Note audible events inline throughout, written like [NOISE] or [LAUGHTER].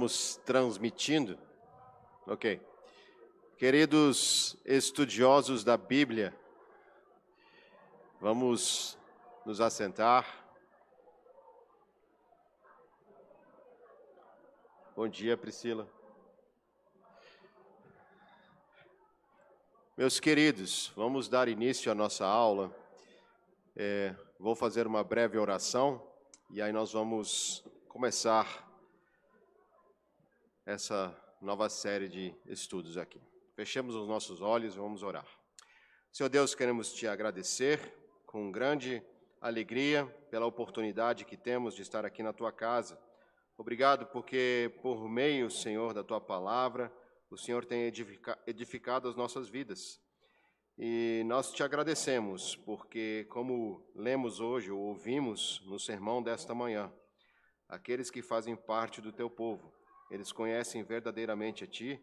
Estamos transmitindo? Ok. Queridos estudiosos da Bíblia, vamos nos assentar. Bom dia, Priscila. Meus queridos, vamos dar início à nossa aula. É, vou fazer uma breve oração e aí nós vamos começar essa nova série de estudos aqui. Fechemos os nossos olhos vamos orar. Senhor Deus, queremos te agradecer com grande alegria pela oportunidade que temos de estar aqui na tua casa. Obrigado porque, por meio, Senhor, da tua palavra, o Senhor tem edificado as nossas vidas. E nós te agradecemos porque, como lemos hoje ou ouvimos no sermão desta manhã, aqueles que fazem parte do teu povo, eles conhecem verdadeiramente a Ti,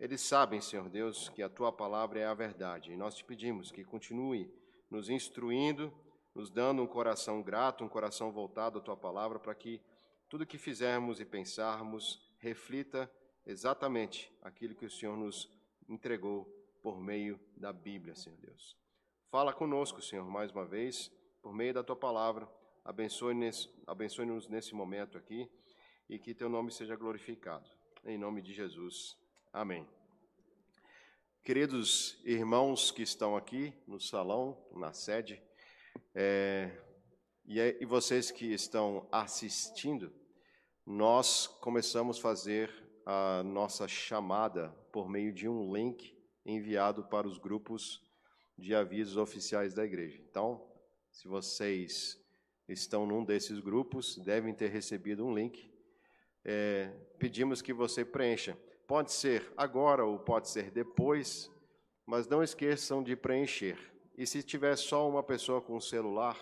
eles sabem, Senhor Deus, que a Tua palavra é a verdade. E nós te pedimos que continue nos instruindo, nos dando um coração grato, um coração voltado à Tua palavra, para que tudo que fizermos e pensarmos reflita exatamente aquilo que o Senhor nos entregou por meio da Bíblia, Senhor Deus. Fala conosco, Senhor, mais uma vez, por meio da Tua palavra. Abençoe-nos abençoe nesse momento aqui e que teu nome seja glorificado. Em nome de Jesus. Amém. Queridos irmãos que estão aqui no salão, na sede, é, e, é, e vocês que estão assistindo, nós começamos a fazer a nossa chamada por meio de um link enviado para os grupos de avisos oficiais da igreja. Então, se vocês estão num desses grupos, devem ter recebido um link é, pedimos que você preencha. Pode ser agora ou pode ser depois, mas não esqueçam de preencher. E se tiver só uma pessoa com celular,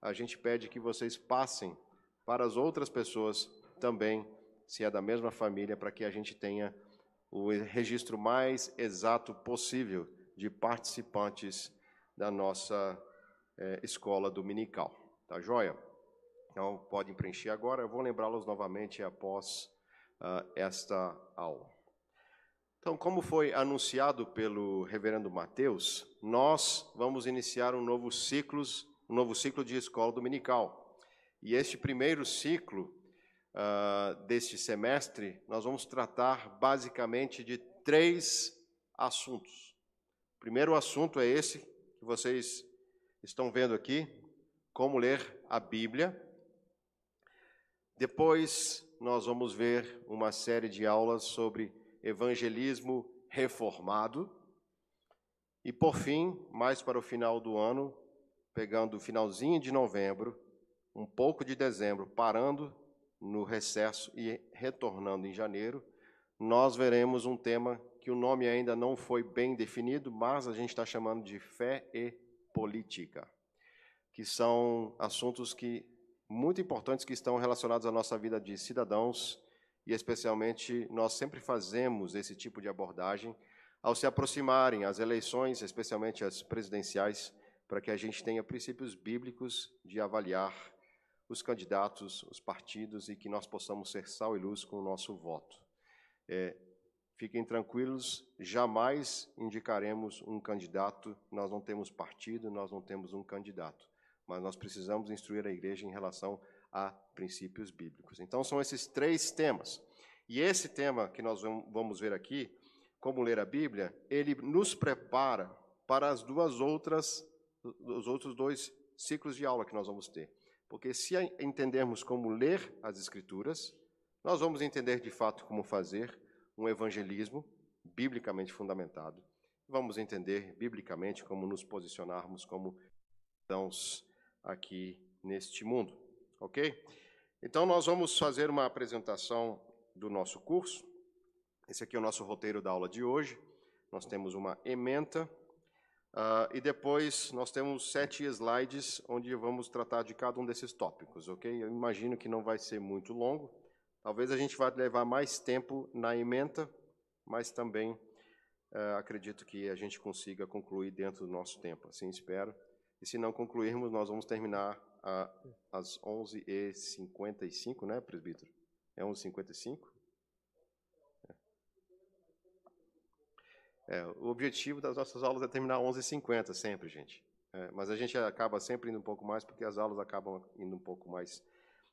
a gente pede que vocês passem para as outras pessoas também, se é da mesma família, para que a gente tenha o registro mais exato possível de participantes da nossa é, escola dominical. Tá joia? Então, podem preencher agora. Eu vou lembrá-los novamente após uh, esta aula. Então, como foi anunciado pelo reverendo Mateus, nós vamos iniciar um novo ciclo, um novo ciclo de escola dominical. E este primeiro ciclo uh, deste semestre, nós vamos tratar basicamente de três assuntos. O primeiro assunto é esse que vocês estão vendo aqui, como ler a Bíblia. Depois, nós vamos ver uma série de aulas sobre evangelismo reformado. E, por fim, mais para o final do ano, pegando o finalzinho de novembro, um pouco de dezembro, parando no recesso e retornando em janeiro, nós veremos um tema que o nome ainda não foi bem definido, mas a gente está chamando de fé e política, que são assuntos que muito importantes que estão relacionados à nossa vida de cidadãos e especialmente nós sempre fazemos esse tipo de abordagem ao se aproximarem as eleições, especialmente as presidenciais, para que a gente tenha princípios bíblicos de avaliar os candidatos, os partidos e que nós possamos ser sal e luz com o nosso voto. É, fiquem tranquilos, jamais indicaremos um candidato, nós não temos partido, nós não temos um candidato mas nós precisamos instruir a igreja em relação a princípios bíblicos. Então, são esses três temas. E esse tema que nós vamos ver aqui, como ler a Bíblia, ele nos prepara para as duas outras, os outros dois ciclos de aula que nós vamos ter. Porque se entendermos como ler as Escrituras, nós vamos entender de fato como fazer um evangelismo biblicamente fundamentado. Vamos entender biblicamente como nos posicionarmos como cristãos aqui neste mundo, ok? Então, nós vamos fazer uma apresentação do nosso curso. Esse aqui é o nosso roteiro da aula de hoje. Nós temos uma ementa uh, e depois nós temos sete slides onde vamos tratar de cada um desses tópicos, ok? Eu imagino que não vai ser muito longo. Talvez a gente vá levar mais tempo na ementa, mas também uh, acredito que a gente consiga concluir dentro do nosso tempo. Assim espero. E se não concluirmos, nós vamos terminar a, às 11h55, né, presbítero? É 11h55? É. é. o objetivo das nossas aulas é terminar 11h50 sempre, gente. É, mas a gente acaba sempre indo um pouco mais, porque as aulas acabam indo um pouco mais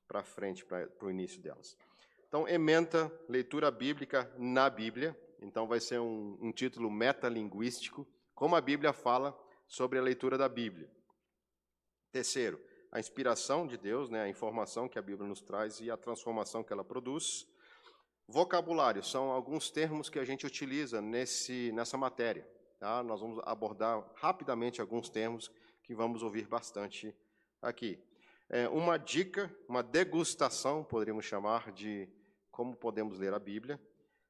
para frente, para o início delas. Então, ementa leitura bíblica na Bíblia. Então, vai ser um, um título metalinguístico, como a Bíblia fala sobre a leitura da Bíblia. Terceiro, a inspiração de Deus, né, a informação que a Bíblia nos traz e a transformação que ela produz. Vocabulário são alguns termos que a gente utiliza nesse, nessa matéria. Tá? Nós vamos abordar rapidamente alguns termos que vamos ouvir bastante aqui. É, uma dica, uma degustação, poderíamos chamar de como podemos ler a Bíblia.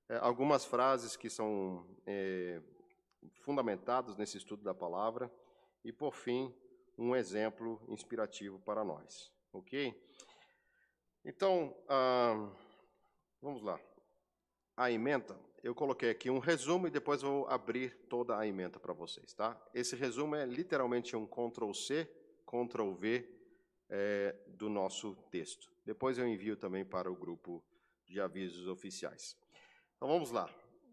É, algumas frases que são é, fundamentadas nesse estudo da palavra. E, por fim, um exemplo inspirativo para nós. Ok? Então, ah, vamos lá. A ementa, eu coloquei aqui um resumo e depois vou abrir toda a ementa para vocês, tá? Esse resumo é literalmente um Ctrl+C, Ctrl+V é, do nosso texto. Depois eu envio também para o grupo de avisos oficiais. Então vamos lá.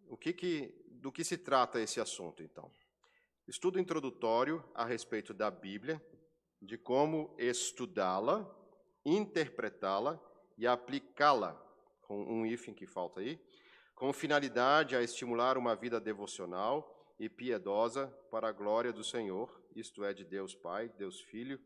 O que que, do que se trata esse assunto, então? Estudo introdutório a respeito da Bíblia, de como estudá-la, interpretá-la e aplicá-la, com um hífen que falta aí, com finalidade a estimular uma vida devocional e piedosa para a glória do Senhor, isto é, de Deus Pai, Deus Filho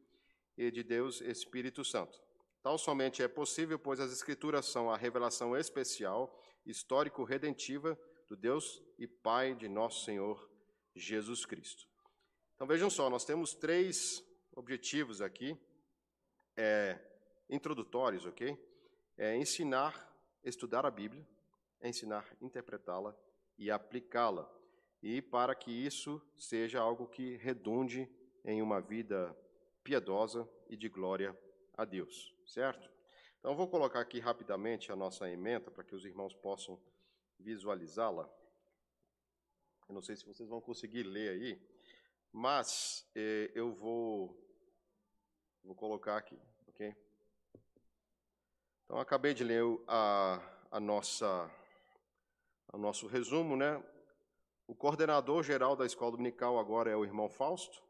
e de Deus Espírito Santo. Tal somente é possível, pois as Escrituras são a revelação especial, histórico-redentiva do Deus e Pai de nosso Senhor Jesus Cristo. Então vejam só, nós temos três objetivos aqui, é, introdutórios, ok? É ensinar, estudar a Bíblia, é ensinar, interpretá-la e aplicá-la. E para que isso seja algo que redunde em uma vida piedosa e de glória a Deus, certo? Então vou colocar aqui rapidamente a nossa emenda para que os irmãos possam visualizá-la. Eu não sei se vocês vão conseguir ler aí, mas eh, eu vou, vou colocar aqui, ok? Então, acabei de ler a, a nossa, o nosso resumo, né? O coordenador geral da escola dominical agora é o irmão Fausto,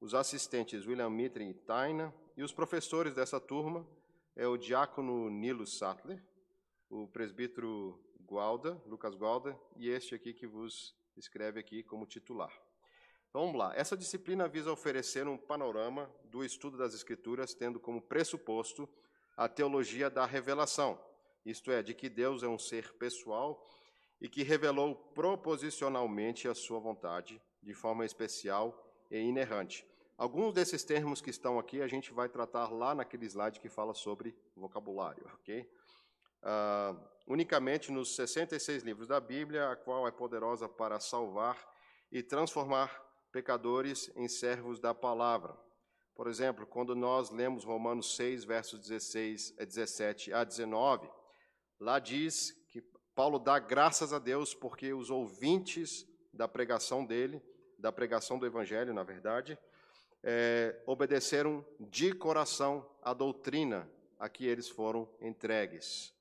os assistentes William Mitre e Taina, e os professores dessa turma é o diácono Nilo Sattler, o presbítero Gualda, Lucas Gualda, e este aqui que vos escreve aqui como titular. Então, vamos lá. Essa disciplina visa oferecer um panorama do estudo das Escrituras, tendo como pressuposto a teologia da revelação, isto é, de que Deus é um ser pessoal e que revelou proposicionalmente a sua vontade, de forma especial e inerrante. Alguns desses termos que estão aqui a gente vai tratar lá naquele slide que fala sobre vocabulário, ok? Uh, unicamente nos 66 livros da Bíblia, a qual é poderosa para salvar e transformar pecadores em servos da palavra. Por exemplo, quando nós lemos Romanos 6, versos 16, 17 a 19, lá diz que Paulo dá graças a Deus porque os ouvintes da pregação dele, da pregação do Evangelho, na verdade, é, obedeceram de coração a doutrina a que eles foram entregues.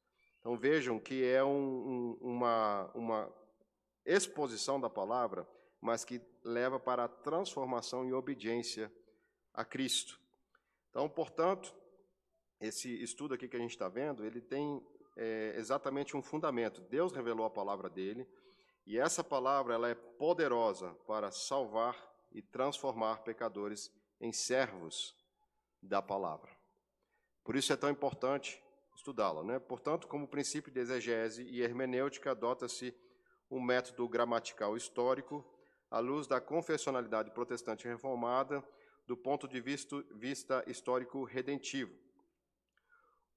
Então vejam que é um, um, uma, uma exposição da palavra, mas que leva para a transformação e obediência a Cristo. Então, portanto, esse estudo aqui que a gente está vendo, ele tem é, exatamente um fundamento. Deus revelou a palavra dele, e essa palavra ela é poderosa para salvar e transformar pecadores em servos da palavra. Por isso é tão importante estudá-la. Né? Portanto, como princípio de exegese e hermenêutica, adota-se um método gramatical histórico à luz da confessionalidade protestante reformada do ponto de vista, vista histórico redentivo.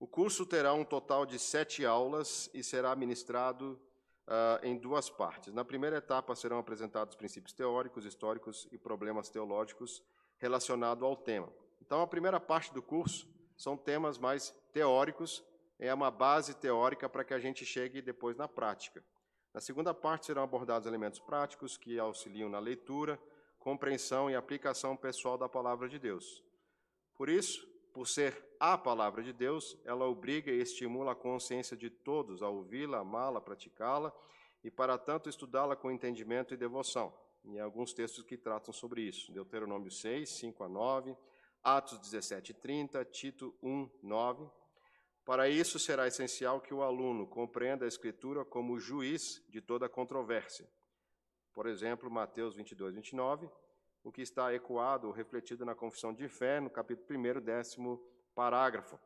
O curso terá um total de sete aulas e será ministrado uh, em duas partes. Na primeira etapa serão apresentados princípios teóricos, históricos e problemas teológicos relacionados ao tema. Então, a primeira parte do curso são temas mais teóricos, é uma base teórica para que a gente chegue depois na prática. Na segunda parte serão abordados elementos práticos que auxiliam na leitura, compreensão e aplicação pessoal da palavra de Deus. Por isso, por ser a palavra de Deus, ela obriga e estimula a consciência de todos a ouvi-la, amá-la, praticá-la e para tanto estudá-la com entendimento e devoção. E alguns textos que tratam sobre isso. Deuteronômio 6, 5 a 9, Atos 17, 30, Tito 1, 9. Para isso será essencial que o aluno compreenda a Escritura como juiz de toda controvérsia. Por exemplo, Mateus 22, 29, o que está ecoado ou refletido na Confissão de Fé, no capítulo 1, décimo parágrafo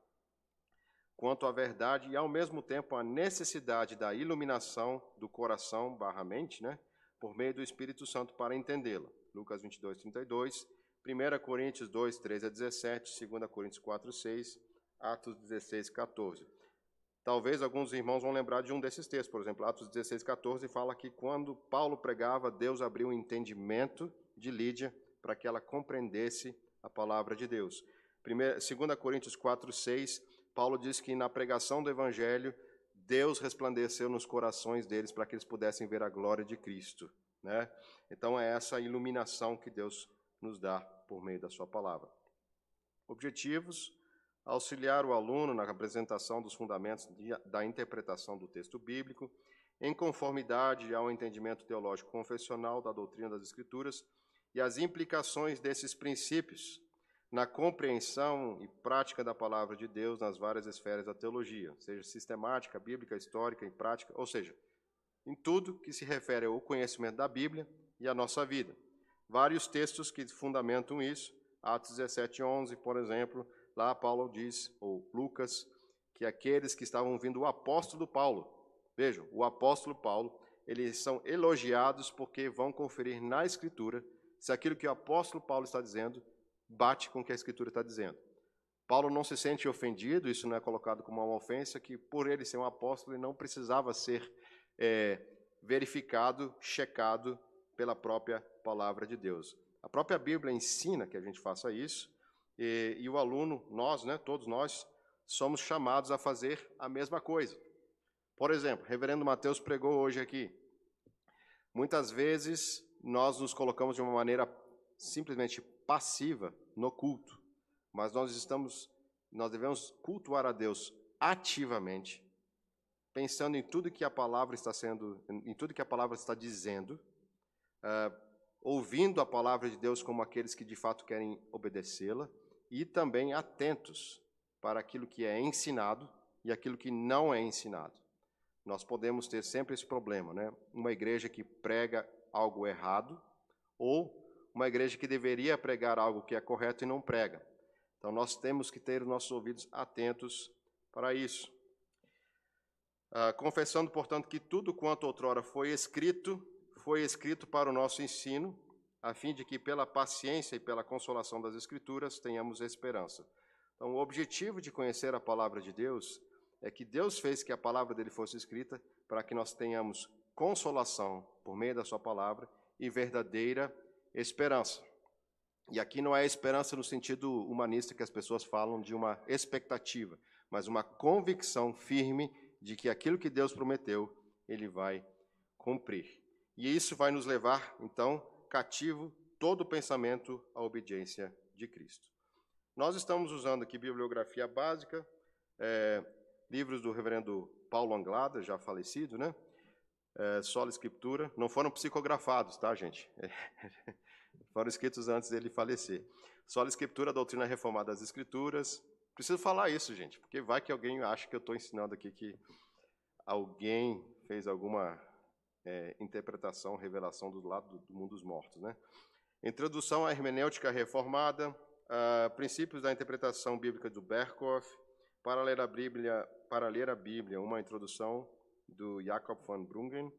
quanto à verdade e, ao mesmo tempo, a necessidade da iluminação do coração barra mente, né, por meio do Espírito Santo para entendê-la. Lucas 22, 32, 1 Coríntios 2, 13 a 17, 2 Coríntios 4, 6, Atos 16, 14. Talvez alguns irmãos vão lembrar de um desses textos, por exemplo, Atos 16, 14 fala que quando Paulo pregava, Deus abriu o entendimento de Lídia para que ela compreendesse a palavra de Deus. 2 Coríntios 4, 6 Paulo diz que na pregação do Evangelho, Deus resplandeceu nos corações deles para que eles pudessem ver a glória de Cristo. Né? Então é essa iluminação que Deus nos dá por meio da Sua palavra. Objetivos: auxiliar o aluno na apresentação dos fundamentos da interpretação do texto bíblico, em conformidade ao entendimento teológico confessional da doutrina das Escrituras e as implicações desses princípios na compreensão e prática da palavra de Deus nas várias esferas da teologia, seja sistemática, bíblica, histórica e prática, ou seja, em tudo que se refere ao conhecimento da Bíblia e à nossa vida. Vários textos que fundamentam isso, Atos 17, 11, por exemplo, lá Paulo diz, ou Lucas, que aqueles que estavam vindo o apóstolo Paulo, vejam, o apóstolo Paulo, eles são elogiados porque vão conferir na Escritura se aquilo que o apóstolo Paulo está dizendo bate com o que a Escritura está dizendo. Paulo não se sente ofendido, isso não é colocado como uma ofensa, que por ele ser um apóstolo, ele não precisava ser é, verificado, checado pela própria palavra de Deus. A própria Bíblia ensina que a gente faça isso, e, e o aluno, nós, né, todos nós, somos chamados a fazer a mesma coisa. Por exemplo, o reverendo Mateus pregou hoje aqui. Muitas vezes nós nos colocamos de uma maneira simplesmente passiva no culto, mas nós estamos, nós devemos cultuar a Deus ativamente, pensando em tudo que a palavra está sendo, em tudo que a palavra está dizendo, uh, ouvindo a palavra de Deus como aqueles que de fato querem obedecê-la e também atentos para aquilo que é ensinado e aquilo que não é ensinado. Nós podemos ter sempre esse problema, né? Uma igreja que prega algo errado ou uma igreja que deveria pregar algo que é correto e não prega. Então nós temos que ter os nossos ouvidos atentos para isso. Ah, confessando, portanto, que tudo quanto outrora foi escrito, foi escrito para o nosso ensino, a fim de que pela paciência e pela consolação das Escrituras tenhamos esperança. Então, o objetivo de conhecer a palavra de Deus é que Deus fez que a palavra dele fosse escrita para que nós tenhamos consolação por meio da sua palavra e verdadeira esperança. E aqui não é esperança no sentido humanista que as pessoas falam de uma expectativa, mas uma convicção firme de que aquilo que Deus prometeu, ele vai cumprir. E isso vai nos levar, então, cativo todo o pensamento à obediência de Cristo. Nós estamos usando aqui bibliografia básica, é, livros do reverendo Paulo Anglada, já falecido, né? É, Sola Escritura. Não foram psicografados, tá, gente? [LAUGHS] Foram escritos antes dele falecer. Sola Escritura, doutrina reformada das Escrituras. Preciso falar isso, gente, porque vai que alguém acha que eu estou ensinando aqui que alguém fez alguma é, interpretação, revelação do lado do mundo dos mortos. Né? Introdução à hermenêutica reformada, princípios da interpretação bíblica do Berkhoff, para ler a Bíblia, para ler a Bíblia, uma introdução do Jacob von Brungen,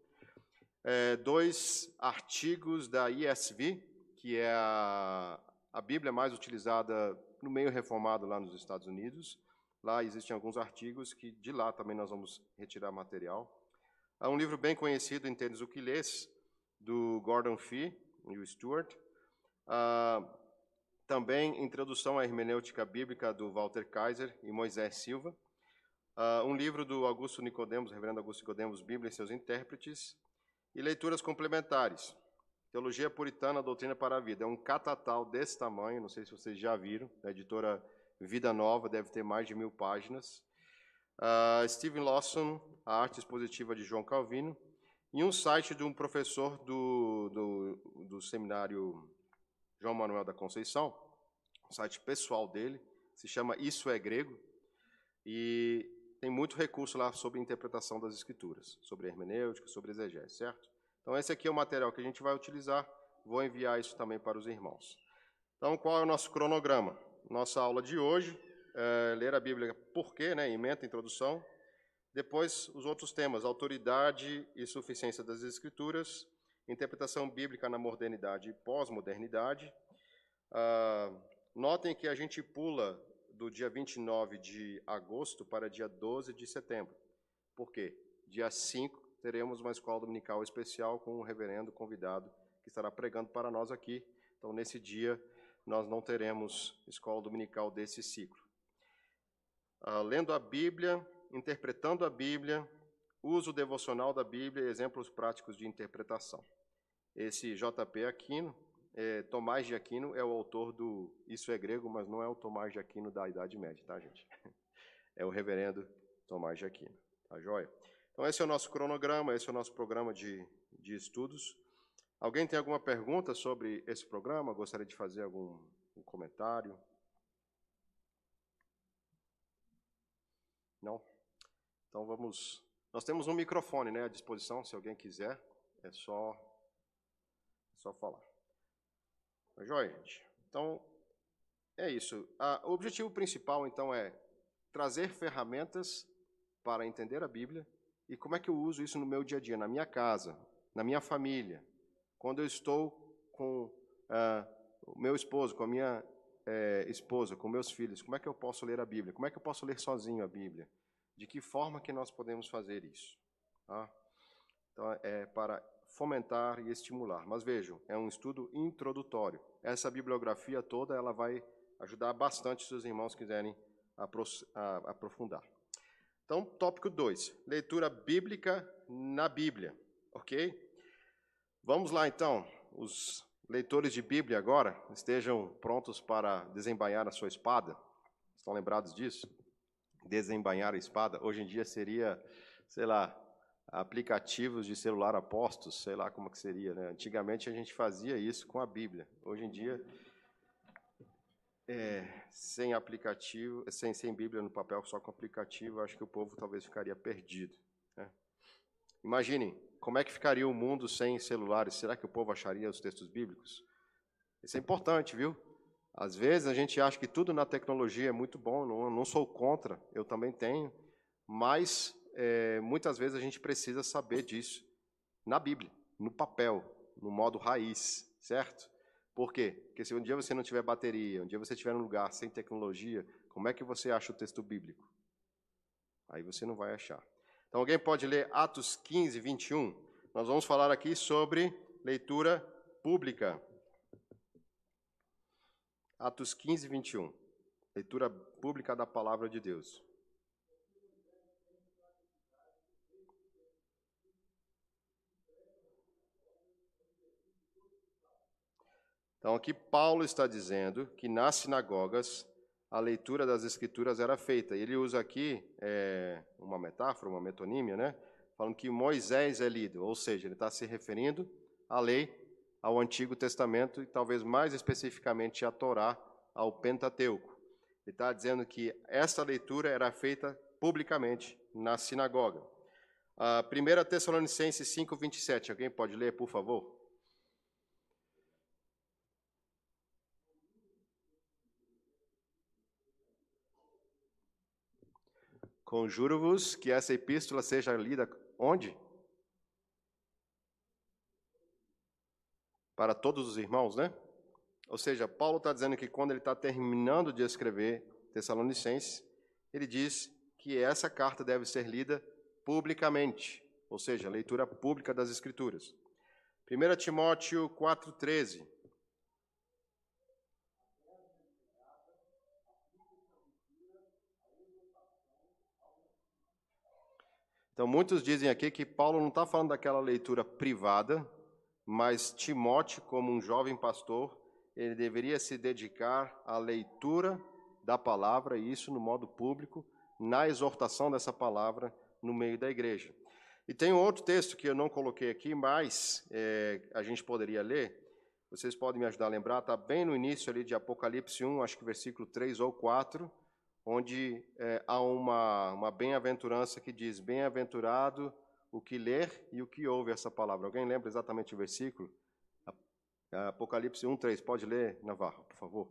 é, dois artigos da ISV, que é a, a Bíblia mais utilizada no meio reformado lá nos Estados Unidos. Lá existem alguns artigos que de lá também nós vamos retirar material. Há um livro bem conhecido, Entendes o que lês, do Gordon Fee e o Stewart. Ah, também Introdução à Hermenêutica Bíblica, do Walter Kaiser e Moisés Silva. Uh, um livro do Augusto Nicodemos, reverendo Augusto Nicodemos, Bíblia e seus intérpretes, e leituras complementares. Teologia Puritana, Doutrina para a Vida. É um catatal desse tamanho, não sei se vocês já viram, da editora Vida Nova, deve ter mais de mil páginas. Uh, Stephen Lawson, A Arte Expositiva de João Calvino, em um site de um professor do, do, do seminário João Manuel da Conceição, um site pessoal dele, se chama Isso é Grego, e tem muito recurso lá sobre interpretação das escrituras, sobre hermenêutica, sobre exegese, certo? Então, esse aqui é o material que a gente vai utilizar, vou enviar isso também para os irmãos. Então, qual é o nosso cronograma? Nossa aula de hoje, é, ler a Bíblia por quê, né, emenda, introdução. Depois, os outros temas, autoridade e suficiência das Escrituras, interpretação bíblica na modernidade e pós-modernidade. Ah, notem que a gente pula do dia 29 de agosto para dia 12 de setembro. Por quê? Dia 5 teremos uma escola dominical especial com um reverendo convidado que estará pregando para nós aqui. Então, nesse dia, nós não teremos escola dominical desse ciclo. Ah, lendo a Bíblia, interpretando a Bíblia, uso devocional da Bíblia e exemplos práticos de interpretação. Esse JP Aquino, é, Tomás de Aquino é o autor do Isso é Grego, mas não é o Tomás de Aquino da Idade Média, tá, gente? [LAUGHS] É o reverendo Tomás de Aquino, tá joia? Então, esse é o nosso cronograma, esse é o nosso programa de, de estudos. Alguém tem alguma pergunta sobre esse programa? Gostaria de fazer algum um comentário? Não? Então vamos. Nós temos um microfone né, à disposição, se alguém quiser, é só, é só falar. Tá joia, gente? Então, é isso. O objetivo principal, então, é trazer ferramentas para entender a Bíblia e como é que eu uso isso no meu dia a dia, na minha casa, na minha família, quando eu estou com ah, o meu esposo, com a minha é, esposa, com meus filhos, como é que eu posso ler a Bíblia? Como é que eu posso ler sozinho a Bíblia? De que forma que nós podemos fazer isso? Tá? Então, é para fomentar e estimular. Mas vejam, é um estudo introdutório. Essa bibliografia toda ela vai ajudar bastante se os irmãos quiserem aprofundar. Então, tópico 2, leitura bíblica na Bíblia, ok? Vamos lá então, os leitores de Bíblia agora estejam prontos para desembainhar a sua espada. Estão lembrados disso? Desembainhar a espada. Hoje em dia seria, sei lá, aplicativos de celular apostos, sei lá como que seria, né? Antigamente a gente fazia isso com a Bíblia. Hoje em dia, é, sem aplicativo, sem, sem Bíblia no papel, só com aplicativo, acho que o povo talvez ficaria perdido. Né? Imaginem, como é que ficaria o mundo sem celulares? Será que o povo acharia os textos bíblicos? Isso é importante, viu? Às vezes a gente acha que tudo na tecnologia é muito bom, não, não sou contra, eu também tenho, mas é, muitas vezes a gente precisa saber disso na Bíblia, no papel, no modo raiz, certo? Por quê? Porque se um dia você não tiver bateria, um dia você estiver num lugar sem tecnologia, como é que você acha o texto bíblico? Aí você não vai achar. Então, alguém pode ler Atos 15, 21? Nós vamos falar aqui sobre leitura pública. Atos 15, 21. Leitura pública da palavra de Deus. Então, aqui Paulo está dizendo que nas sinagogas a leitura das escrituras era feita. Ele usa aqui é, uma metáfora, uma metonímia, né? falando que Moisés é lido, ou seja, ele está se referindo à lei, ao Antigo Testamento e talvez mais especificamente à Torá, ao Pentateuco. Ele está dizendo que essa leitura era feita publicamente na sinagoga. A 1 Tessalonicenses 5, 27. Alguém pode ler, por favor? Conjuro-vos que essa epístola seja lida onde? Para todos os irmãos, né? Ou seja, Paulo está dizendo que quando ele está terminando de escrever Tessalonicenses, ele diz que essa carta deve ser lida publicamente, ou seja, leitura pública das Escrituras. 1 Timóteo 4,13. Então, muitos dizem aqui que Paulo não está falando daquela leitura privada, mas Timóteo, como um jovem pastor, ele deveria se dedicar à leitura da palavra, e isso no modo público, na exortação dessa palavra no meio da igreja. E tem outro texto que eu não coloquei aqui, mas é, a gente poderia ler. Vocês podem me ajudar a lembrar, está bem no início ali de Apocalipse 1, acho que versículo 3 ou 4, onde é, há uma, uma bem-aventurança que diz: Bem-aventurado o que ler e o que ouve essa palavra. Alguém lembra exatamente o versículo? Apocalipse 1, 3. Pode ler, Navarro, por favor.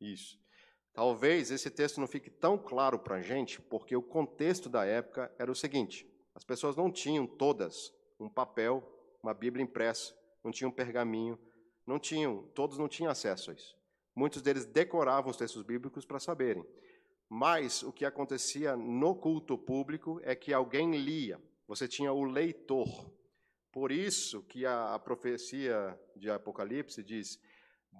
Isso. Talvez esse texto não fique tão claro para a gente, porque o contexto da época era o seguinte: as pessoas não tinham todas um papel, uma Bíblia impressa, não tinham pergaminho, não tinham, todos não tinham acesso a isso. Muitos deles decoravam os textos bíblicos para saberem. Mas o que acontecia no culto público é que alguém lia. Você tinha o leitor. Por isso que a, a profecia de Apocalipse diz: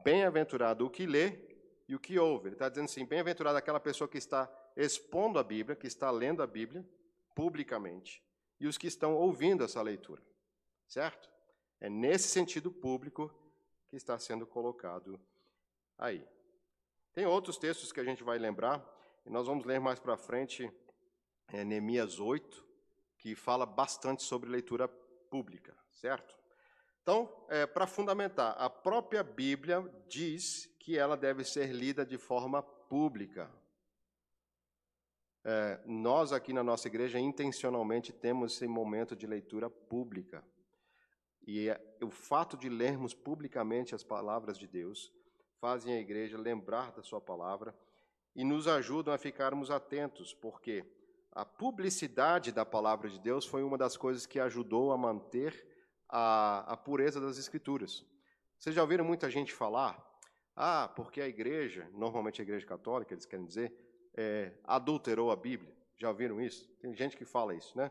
Bem-aventurado o que lê e o que ouve. Ele está dizendo assim: bem-aventurada aquela pessoa que está expondo a Bíblia, que está lendo a Bíblia publicamente, e os que estão ouvindo essa leitura. Certo? É nesse sentido público que está sendo colocado aí. Tem outros textos que a gente vai lembrar, e nós vamos ler mais para frente é, Neemias 8, que fala bastante sobre leitura pública, certo? Então, é, para fundamentar, a própria Bíblia diz que ela deve ser lida de forma pública. É, nós aqui na nossa igreja intencionalmente temos esse momento de leitura pública. E é, o fato de lermos publicamente as palavras de Deus fazem a igreja lembrar da sua palavra e nos ajudam a ficarmos atentos, porque a publicidade da palavra de Deus foi uma das coisas que ajudou a manter a, a pureza das Escrituras. Vocês já ouviram muita gente falar, ah, porque a igreja, normalmente a igreja católica, eles querem dizer, é, adulterou a Bíblia. Já ouviram isso? Tem gente que fala isso, né?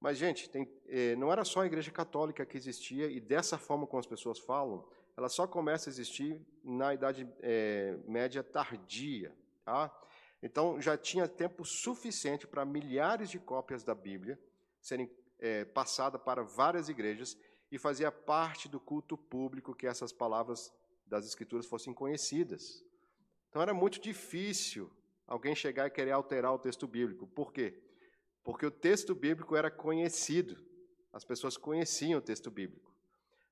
Mas, gente, tem, é, não era só a igreja católica que existia, e dessa forma como as pessoas falam, ela só começa a existir na Idade é, Média tardia. Tá? Então, já tinha tempo suficiente para milhares de cópias da Bíblia serem é, passada para várias igrejas e fazia parte do culto público que essas palavras das Escrituras fossem conhecidas. Então era muito difícil alguém chegar e querer alterar o texto bíblico. Por quê? Porque o texto bíblico era conhecido. As pessoas conheciam o texto bíblico.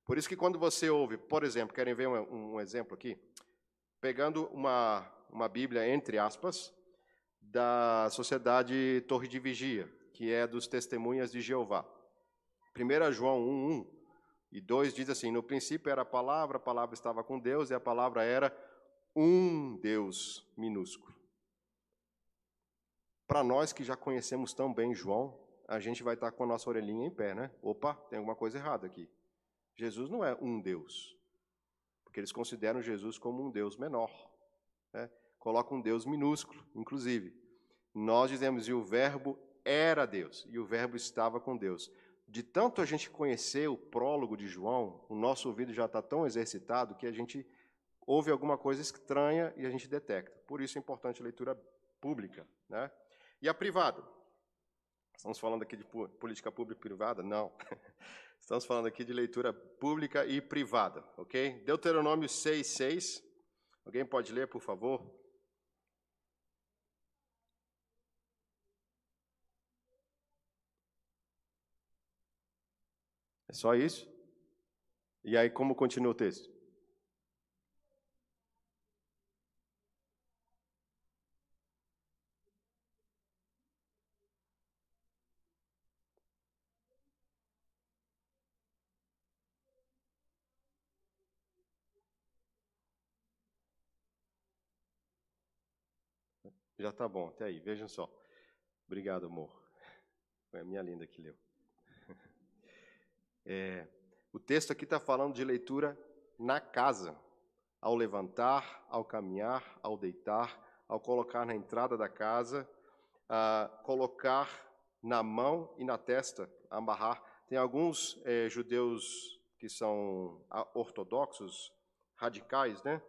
Por isso que quando você ouve, por exemplo, querem ver um, um exemplo aqui? Pegando uma, uma Bíblia, entre aspas, da Sociedade Torre de Vigia, que é dos testemunhas de Jeová. 1 João 1, 1 e 2 diz assim: No princípio era a palavra, a palavra estava com Deus e a palavra era um Deus minúsculo. Para nós que já conhecemos tão bem João, a gente vai estar com a nossa orelhinha em pé, né? Opa, tem alguma coisa errada aqui. Jesus não é um Deus, porque eles consideram Jesus como um Deus menor. Né? Coloca um Deus minúsculo, inclusive. Nós dizemos, e o Verbo era Deus e o Verbo estava com Deus. De tanto a gente conhecer o prólogo de João, o nosso ouvido já está tão exercitado que a gente ouve alguma coisa estranha e a gente detecta. Por isso é importante a leitura pública. Né? E a privada? Estamos falando aqui de política pública e privada? Não. [LAUGHS] Estamos falando aqui de leitura pública e privada, ok? Deuteronômio 6, 6. Alguém pode ler, por favor? É só isso? E aí, como continua o texto? Já está bom, até aí, vejam só. Obrigado, amor. Foi a minha linda que leu. É, o texto aqui está falando de leitura na casa, ao levantar, ao caminhar, ao deitar, ao colocar na entrada da casa, colocar na mão e na testa, amarrar. Tem alguns é, judeus que são ortodoxos, radicais, né?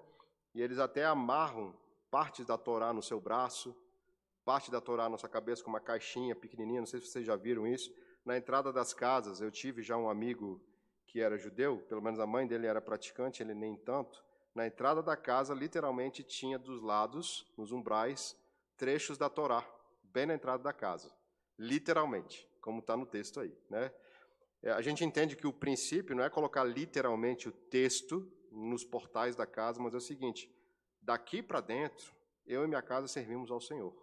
E eles até amarram partes da Torá no seu braço, parte da Torá na sua cabeça com uma caixinha pequenininha, não sei se vocês já viram isso, na entrada das casas. Eu tive já um amigo que era judeu, pelo menos a mãe dele era praticante, ele nem tanto, na entrada da casa, literalmente tinha dos lados, nos umbrais, trechos da Torá, bem na entrada da casa. Literalmente, como está no texto aí. Né? É, a gente entende que o princípio não é colocar literalmente o texto nos portais da casa, mas é o seguinte: daqui para dentro, eu e minha casa servimos ao Senhor.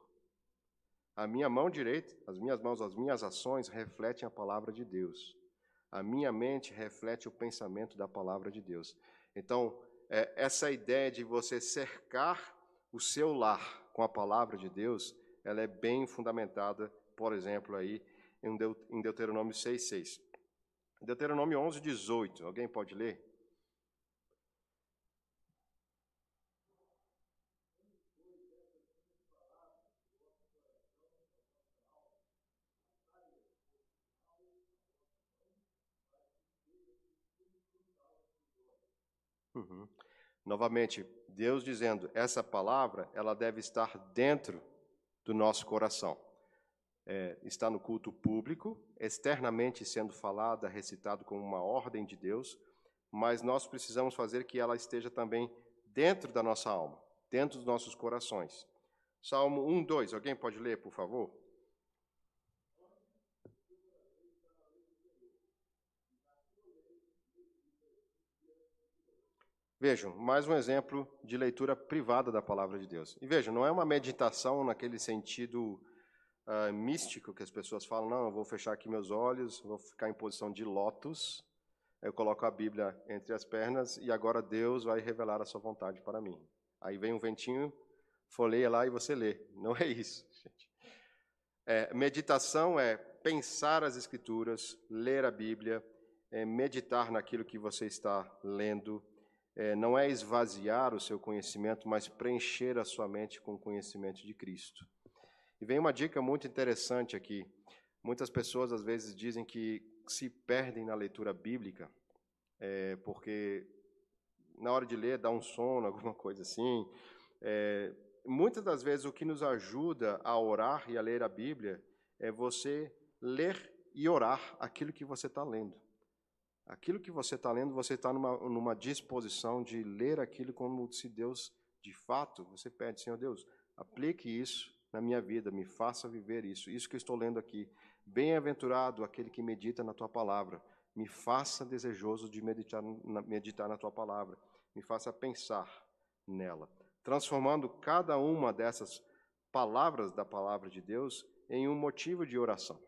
A minha mão direita, as minhas mãos, as minhas ações refletem a palavra de Deus. A minha mente reflete o pensamento da palavra de Deus. Então, é, essa ideia de você cercar o seu lar com a palavra de Deus, ela é bem fundamentada, por exemplo, aí em Deuteronômio 6,6. Deuteronômio 11, 18. Alguém pode ler? Novamente, Deus dizendo, essa palavra, ela deve estar dentro do nosso coração. É, está no culto público, externamente sendo falada, recitado como uma ordem de Deus, mas nós precisamos fazer que ela esteja também dentro da nossa alma, dentro dos nossos corações. Salmo 1, 2, alguém pode ler, por favor? Vejam, mais um exemplo de leitura privada da palavra de Deus. E vejam, não é uma meditação naquele sentido uh, místico que as pessoas falam, não, eu vou fechar aqui meus olhos, vou ficar em posição de lótus, eu coloco a Bíblia entre as pernas e agora Deus vai revelar a sua vontade para mim. Aí vem um ventinho, folheia lá e você lê. Não é isso, [LAUGHS] gente. É, meditação é pensar as Escrituras, ler a Bíblia, é meditar naquilo que você está lendo, é, não é esvaziar o seu conhecimento, mas preencher a sua mente com o conhecimento de Cristo. E vem uma dica muito interessante aqui. Muitas pessoas às vezes dizem que se perdem na leitura bíblica, é, porque na hora de ler dá um sono, [LAUGHS] alguma coisa assim. É, muitas das vezes o que nos ajuda a orar e a ler a Bíblia é você ler e orar aquilo que você está lendo. Aquilo que você está lendo, você está numa, numa disposição de ler aquilo como se Deus, de fato, você pede, Senhor Deus, aplique isso na minha vida, me faça viver isso, isso que eu estou lendo aqui. Bem-aventurado aquele que medita na tua palavra, me faça desejoso de meditar na, meditar na tua palavra, me faça pensar nela, transformando cada uma dessas palavras da palavra de Deus em um motivo de oração.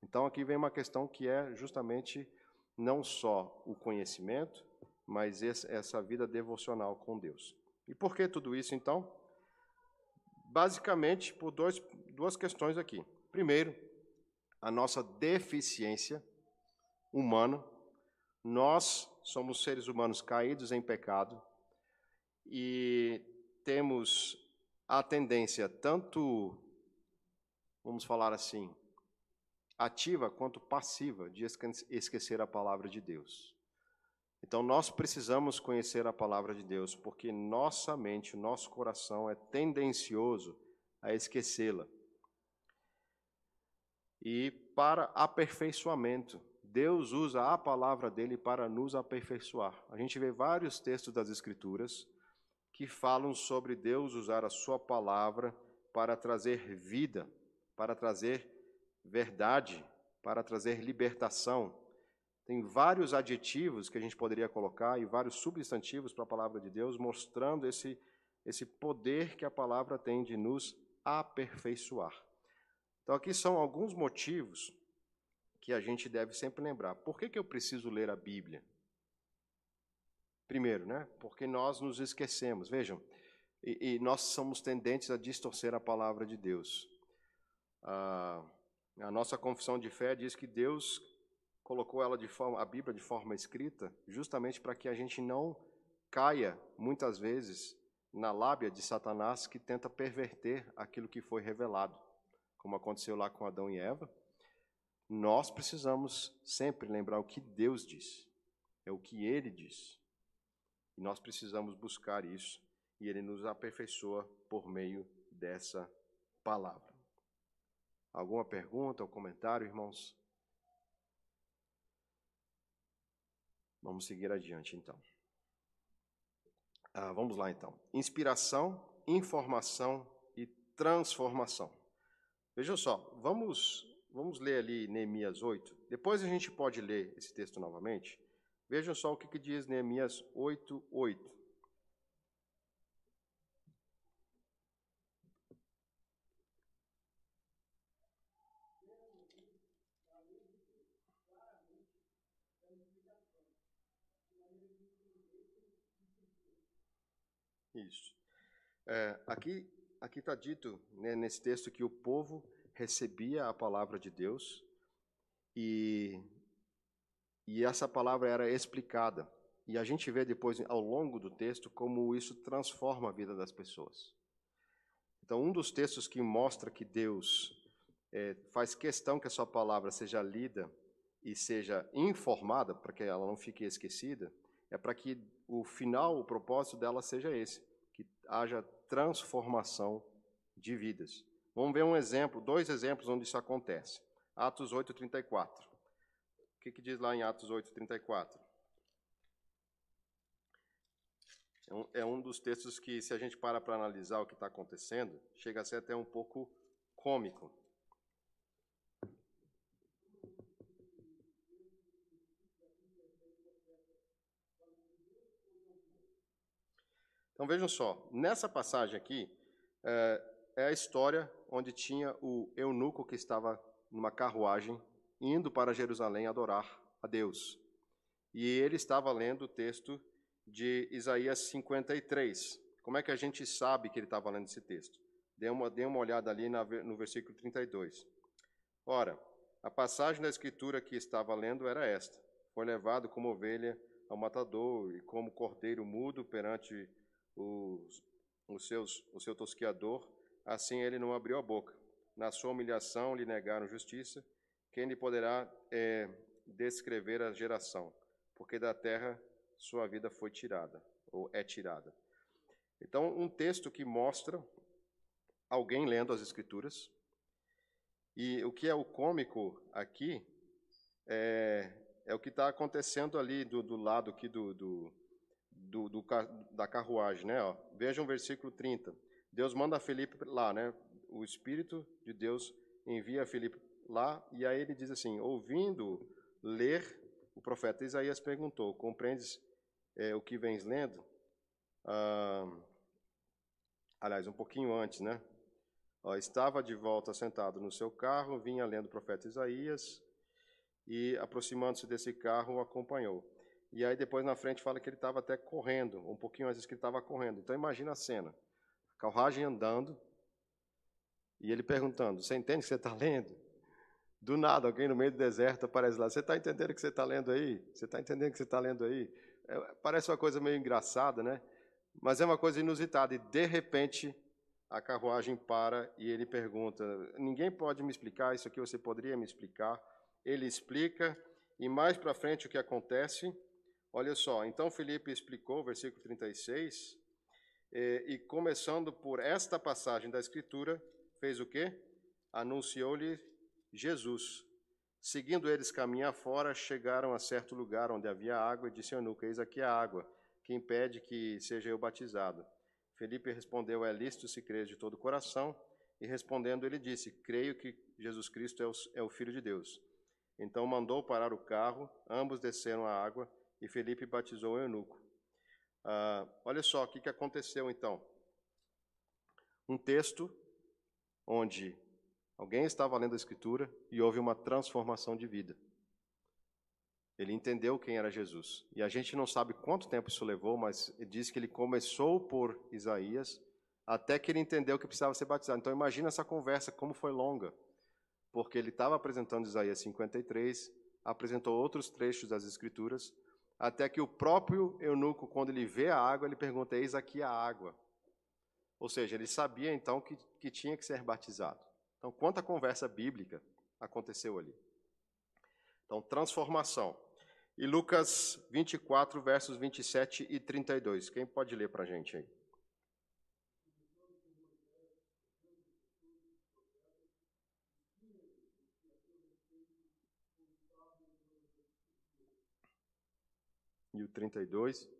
Então aqui vem uma questão que é justamente não só o conhecimento, mas essa vida devocional com Deus. E por que tudo isso, então? Basicamente, por dois, duas questões aqui. Primeiro, a nossa deficiência humana. Nós somos seres humanos caídos em pecado e temos a tendência, tanto, vamos falar assim, ativa quanto passiva de esquecer a palavra de Deus. Então nós precisamos conhecer a palavra de Deus, porque nossa mente, nosso coração é tendencioso a esquecê-la. E para aperfeiçoamento, Deus usa a palavra dele para nos aperfeiçoar. A gente vê vários textos das Escrituras que falam sobre Deus usar a sua palavra para trazer vida, para trazer verdade, para trazer libertação. Tem vários adjetivos que a gente poderia colocar e vários substantivos para a palavra de Deus, mostrando esse, esse poder que a palavra tem de nos aperfeiçoar. Então, aqui são alguns motivos que a gente deve sempre lembrar. Por que, que eu preciso ler a Bíblia? Primeiro, né? Porque nós nos esquecemos. Vejam, e, e nós somos tendentes a distorcer a palavra de Deus. Ah, a nossa confissão de fé diz que Deus colocou ela de forma, a Bíblia de forma escrita, justamente para que a gente não caia muitas vezes na lábia de Satanás que tenta perverter aquilo que foi revelado, como aconteceu lá com Adão e Eva. Nós precisamos sempre lembrar o que Deus diz, é o que Ele diz. E nós precisamos buscar isso, e Ele nos aperfeiçoa por meio dessa palavra. Alguma pergunta ou comentário, irmãos? Vamos seguir adiante, então. Ah, vamos lá, então. Inspiração, informação e transformação. Vejam só, vamos, vamos ler ali Neemias 8. Depois a gente pode ler esse texto novamente. Vejam só o que, que diz Neemias 8, 8. Isso. É, aqui aqui está dito né, nesse texto que o povo recebia a palavra de Deus e, e essa palavra era explicada. E a gente vê depois, ao longo do texto, como isso transforma a vida das pessoas. Então, um dos textos que mostra que Deus é, faz questão que a sua palavra seja lida e seja informada, para que ela não fique esquecida, é para que o final, o propósito dela seja esse, que haja transformação de vidas. Vamos ver um exemplo, dois exemplos onde isso acontece. Atos 8:34. O que, que diz lá em Atos 8:34? É um, é um dos textos que, se a gente para para analisar o que está acontecendo, chega a ser até um pouco cômico. Então vejam só, nessa passagem aqui é, é, a história onde tinha o eunuco que estava numa carruagem indo para Jerusalém adorar a Deus. E ele estava lendo o texto de Isaías 53. Como é que a gente sabe que ele estava lendo esse texto? Dê uma, dê uma olhada ali na, no versículo 32. Ora, a passagem da escritura que estava lendo era esta: Foi levado como ovelha ao matador e como cordeiro mudo perante os, os seus, o seu tosquiador, assim ele não abriu a boca. Na sua humilhação lhe negaram justiça. Quem lhe poderá é, descrever a geração? Porque da terra sua vida foi tirada, ou é tirada. Então, um texto que mostra alguém lendo as Escrituras. E o que é o cômico aqui é, é o que está acontecendo ali do, do lado aqui do, do, do, do, da carruagem, né? Ó. Vejam o versículo 30. Deus manda Felipe lá, né? O Espírito de Deus envia Felipe lá, e aí ele diz assim: ouvindo ler, o profeta Isaías perguntou: Compreendes é, o que vens lendo? Ah, aliás, um pouquinho antes, né? Ó, estava de volta sentado no seu carro, vinha lendo o profeta Isaías, e aproximando-se desse carro, o acompanhou. E aí depois na frente fala que ele estava até correndo, um pouquinho antes que ele estava correndo. Então imagina a cena. A carruagem andando e ele perguntando: Você entende que você está lendo? Do nada, alguém no meio do deserto aparece lá: Você está entendendo o que você está lendo aí? Você está entendendo o que você está lendo aí? É, parece uma coisa meio engraçada, né? Mas é uma coisa inusitada. E de repente a carruagem para e ele pergunta: Ninguém pode me explicar isso aqui? Você poderia me explicar? Ele explica e mais para frente o que acontece? Olha só, então Felipe explicou, versículo 36, e, e começando por esta passagem da Escritura, fez o quê? Anunciou-lhe Jesus. Seguindo eles caminho afora, chegaram a certo lugar onde havia água e disse eunuco, eis aqui a água, que impede que seja eu batizado. Felipe respondeu, é lícito se crer de todo o coração, e respondendo ele disse, creio que Jesus Cristo é o, é o Filho de Deus. Então mandou parar o carro, ambos desceram a água, e Felipe batizou o eunuco. Ah, olha só o que, que aconteceu então. Um texto onde alguém estava lendo a Escritura e houve uma transformação de vida. Ele entendeu quem era Jesus. E a gente não sabe quanto tempo isso levou, mas diz que ele começou por Isaías até que ele entendeu que precisava ser batizado. Então imagina essa conversa, como foi longa. Porque ele estava apresentando Isaías 53, apresentou outros trechos das Escrituras, até que o próprio eunuco, quando ele vê a água, ele pergunta: Eis aqui a água. Ou seja, ele sabia então que, que tinha que ser batizado. Então, quanta conversa bíblica aconteceu ali. Então, transformação. E Lucas 24, versos 27 e 32. Quem pode ler para a gente aí? E o 32.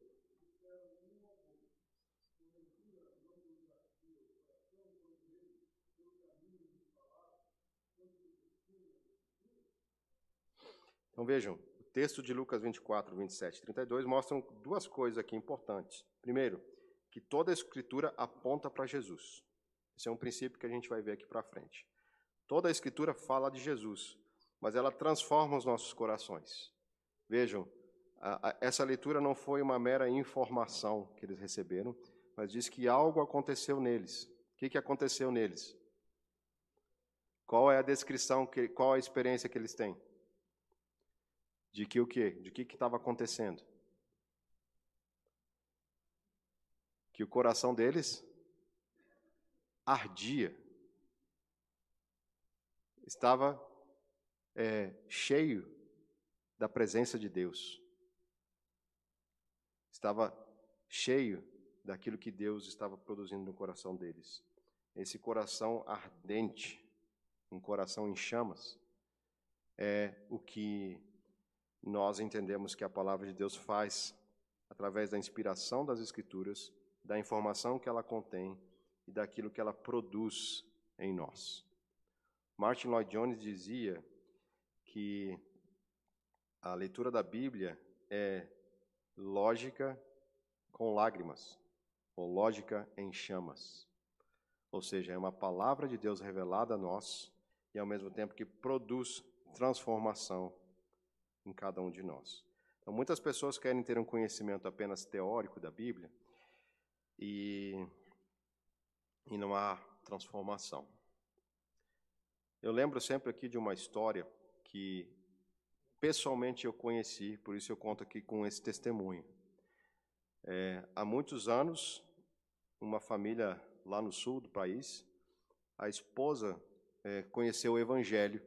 Então vejam, o texto de Lucas 24, 27 e 32 mostram duas coisas aqui importantes. Primeiro, que toda a escritura aponta para Jesus. Esse é um princípio que a gente vai ver aqui para frente. Toda a escritura fala de Jesus, mas ela transforma os nossos corações. Vejam, essa leitura não foi uma mera informação que eles receberam, mas diz que algo aconteceu neles. O que, que aconteceu neles? Qual é a descrição, que, qual a experiência que eles têm? De que o quê? De que estava acontecendo? Que o coração deles ardia. Estava é, cheio da presença de Deus. Estava cheio daquilo que Deus estava produzindo no coração deles. Esse coração ardente, um coração em chamas, é o que nós entendemos que a palavra de Deus faz através da inspiração das Escrituras, da informação que ela contém e daquilo que ela produz em nós. Martin Lloyd Jones dizia que a leitura da Bíblia é lógica com lágrimas, ou lógica em chamas. Ou seja, é uma palavra de Deus revelada a nós e ao mesmo tempo que produz transformação em cada um de nós. Então, muitas pessoas querem ter um conhecimento apenas teórico da Bíblia e, e não há transformação. Eu lembro sempre aqui de uma história que pessoalmente eu conheci, por isso eu conto aqui com esse testemunho. É, há muitos anos, uma família lá no sul do país, a esposa é, conheceu o Evangelho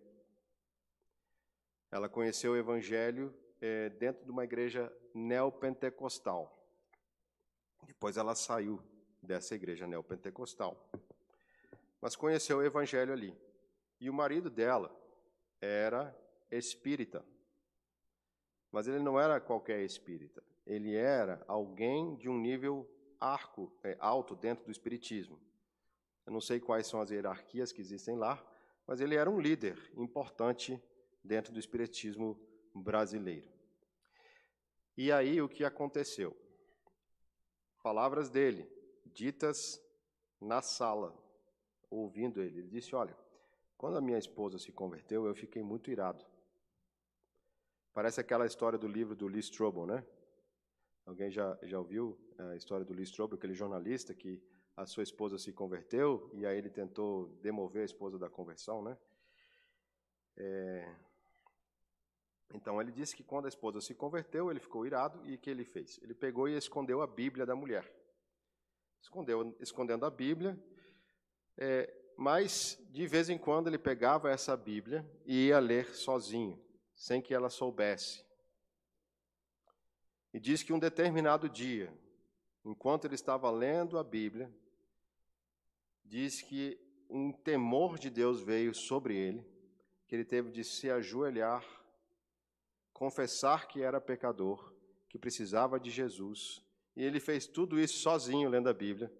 ela conheceu o Evangelho é, dentro de uma igreja neopentecostal. Depois ela saiu dessa igreja neopentecostal. Mas conheceu o Evangelho ali. E o marido dela era espírita. Mas ele não era qualquer espírita. Ele era alguém de um nível arco, é, alto dentro do espiritismo. Eu não sei quais são as hierarquias que existem lá, mas ele era um líder importante dentro do espiritismo brasileiro. E aí o que aconteceu? Palavras dele, ditas na sala, ouvindo ele. Ele disse: Olha, quando a minha esposa se converteu, eu fiquei muito irado. Parece aquela história do livro do Lee Strobel, né? Alguém já, já ouviu a história do Lee Strobel, aquele jornalista que a sua esposa se converteu e aí ele tentou demover a esposa da conversão, né? É, então ele disse que quando a esposa se converteu, ele ficou irado e o que ele fez? Ele pegou e escondeu a Bíblia da mulher. Escondeu, escondendo a Bíblia, é, mas de vez em quando ele pegava essa Bíblia e ia ler sozinho, sem que ela soubesse. E diz que um determinado dia, enquanto ele estava lendo a Bíblia, diz que um temor de Deus veio sobre ele, que ele teve de se ajoelhar confessar que era pecador, que precisava de Jesus, e ele fez tudo isso sozinho lendo a Bíblia.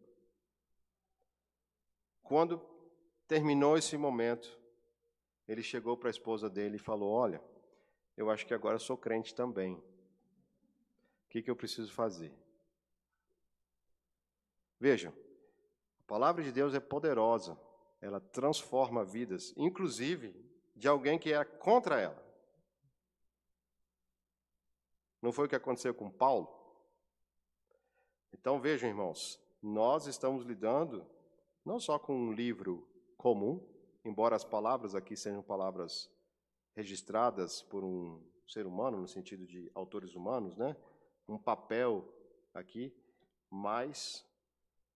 Quando terminou esse momento, ele chegou para a esposa dele e falou: Olha, eu acho que agora sou crente também. O que, que eu preciso fazer? Vejam, a palavra de Deus é poderosa, ela transforma vidas, inclusive de alguém que era contra ela. Não foi o que aconteceu com Paulo? Então vejam, irmãos, nós estamos lidando não só com um livro comum, embora as palavras aqui sejam palavras registradas por um ser humano, no sentido de autores humanos, né? um papel aqui, mas